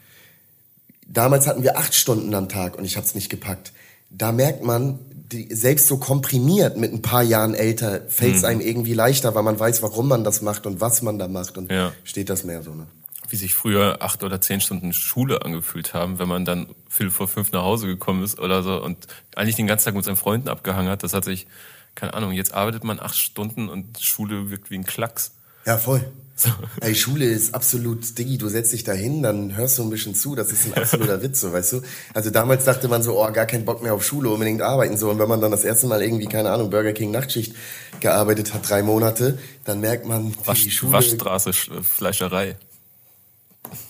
Damals hatten wir acht Stunden am Tag und ich habe es nicht gepackt. Da merkt man, die, selbst so komprimiert mit ein paar Jahren älter, fällt es mhm. einem irgendwie leichter, weil man weiß, warum man das macht und was man da macht und ja. steht das mehr so. Ne? Wie sich früher acht oder zehn Stunden Schule angefühlt haben, wenn man dann viel vor fünf nach Hause gekommen ist oder so und eigentlich den ganzen Tag mit seinen Freunden abgehangen hat. Das hat sich keine Ahnung, jetzt arbeitet man acht Stunden und Schule wirkt wie ein Klacks. Ja, voll. So. Ey, Schule ist absolut, Diggi, du setzt dich da hin, dann hörst du ein bisschen zu, das ist ein absoluter Witz, so, weißt du? Also damals dachte man so, oh, gar keinen Bock mehr auf Schule, unbedingt arbeiten, so. Und wenn man dann das erste Mal irgendwie, keine Ahnung, Burger King Nachtschicht gearbeitet hat, drei Monate, dann merkt man, Wasch, die Schule... Waschstraße, Fleischerei.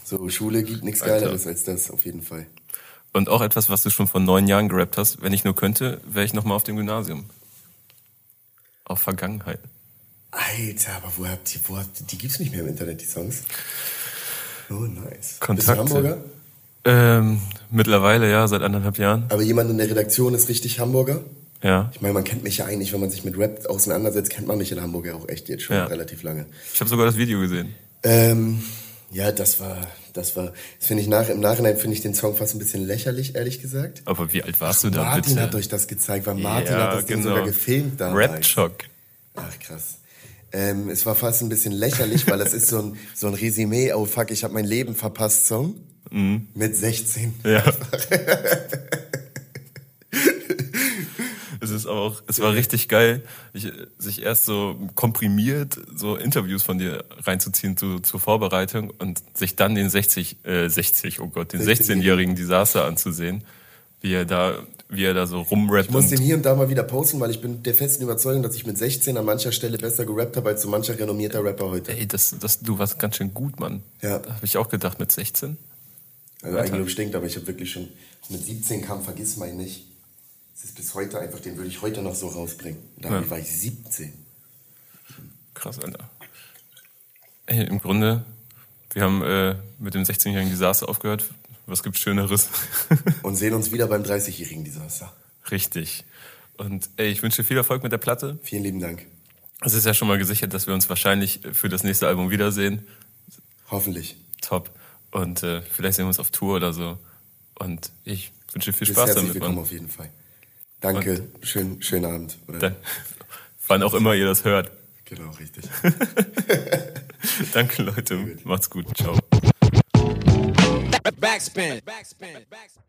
So, Schule gibt nichts Geileres als das, auf jeden Fall. Und auch etwas, was du schon vor neun Jahren gerappt hast, wenn ich nur könnte, wäre ich nochmal auf dem Gymnasium auf Vergangenheit. Alter, aber wo habt ihr, wo habt ihr, die gibt's nicht mehr im Internet, die Songs? Oh, nice. Kontakte. Bist du Hamburger? Ähm, mittlerweile, ja, seit anderthalb Jahren. Aber jemand in der Redaktion ist richtig Hamburger? Ja. Ich meine, man kennt mich ja eigentlich, wenn man sich mit Rap auseinandersetzt, kennt man mich in Hamburg ja auch echt jetzt schon Ja. relativ lange. Ich habe sogar das Video gesehen. Ähm, ja, das war, das war, das finde ich nach, im Nachhinein finde ich den Song fast ein bisschen lächerlich, ehrlich gesagt. Aber wie alt warst du da Martin bitte? hat euch das gezeigt, weil Martin Ja, hat das genau. sogar gefilmt damals. Rap-Schock. Ach krass. Ähm, es war fast ein bisschen lächerlich, weil das ist so ein, so ein Resümee, oh fuck, ich habe mein Leben verpasst Song. Mit 16. Mhm. Ja. (laughs) es ist auch, es war richtig geil, ich, sich erst so komprimiert so Interviews von dir reinzuziehen zu, zur Vorbereitung und sich dann den 60, äh, 60, oh Gott, den 16-jährigen Desaster anzusehen, wie er da, wie er da so rumrappt Ich muss den hier und da mal wieder posten, weil ich bin der festen Überzeugung, dass ich mit 16 an mancher Stelle besser gerappt habe als so mancher renommierter Rapper heute. ey, das, das, du warst ganz schön gut, Mann. Ja. Da habe ich auch gedacht mit 16. Also Eigenlob stinkt, aber ich habe wirklich schon mit 17 kam, vergiss mal nicht. Es ist bis heute einfach, den würde ich heute noch so rausbringen. Da Ja. war ich 17. Krass, Alter. Ey, im Grunde, wir haben äh, mit dem 16-jährigen Desaster aufgehört. Was gibt's Schöneres? (laughs) Und sehen uns wieder beim 30-jährigen Desaster. Richtig. Und ey, ich wünsche dir viel Erfolg mit der Platte. Vielen lieben Dank. Es ist ja schon mal gesichert, dass wir uns wahrscheinlich für das nächste Album wiedersehen. Hoffentlich. Top. Und äh, vielleicht sehen wir uns auf Tour oder so. Und ich wünsche dir viel Bis Spaß damit, willkommen Mann. auf jeden Fall. Danke. Schön, schönen Abend. Oder? Dann, wann auch immer ihr das hört. Genau, richtig. (laughs) Danke, Leute. Macht's gut. Ciao. Backspin. Backspin. Backspin.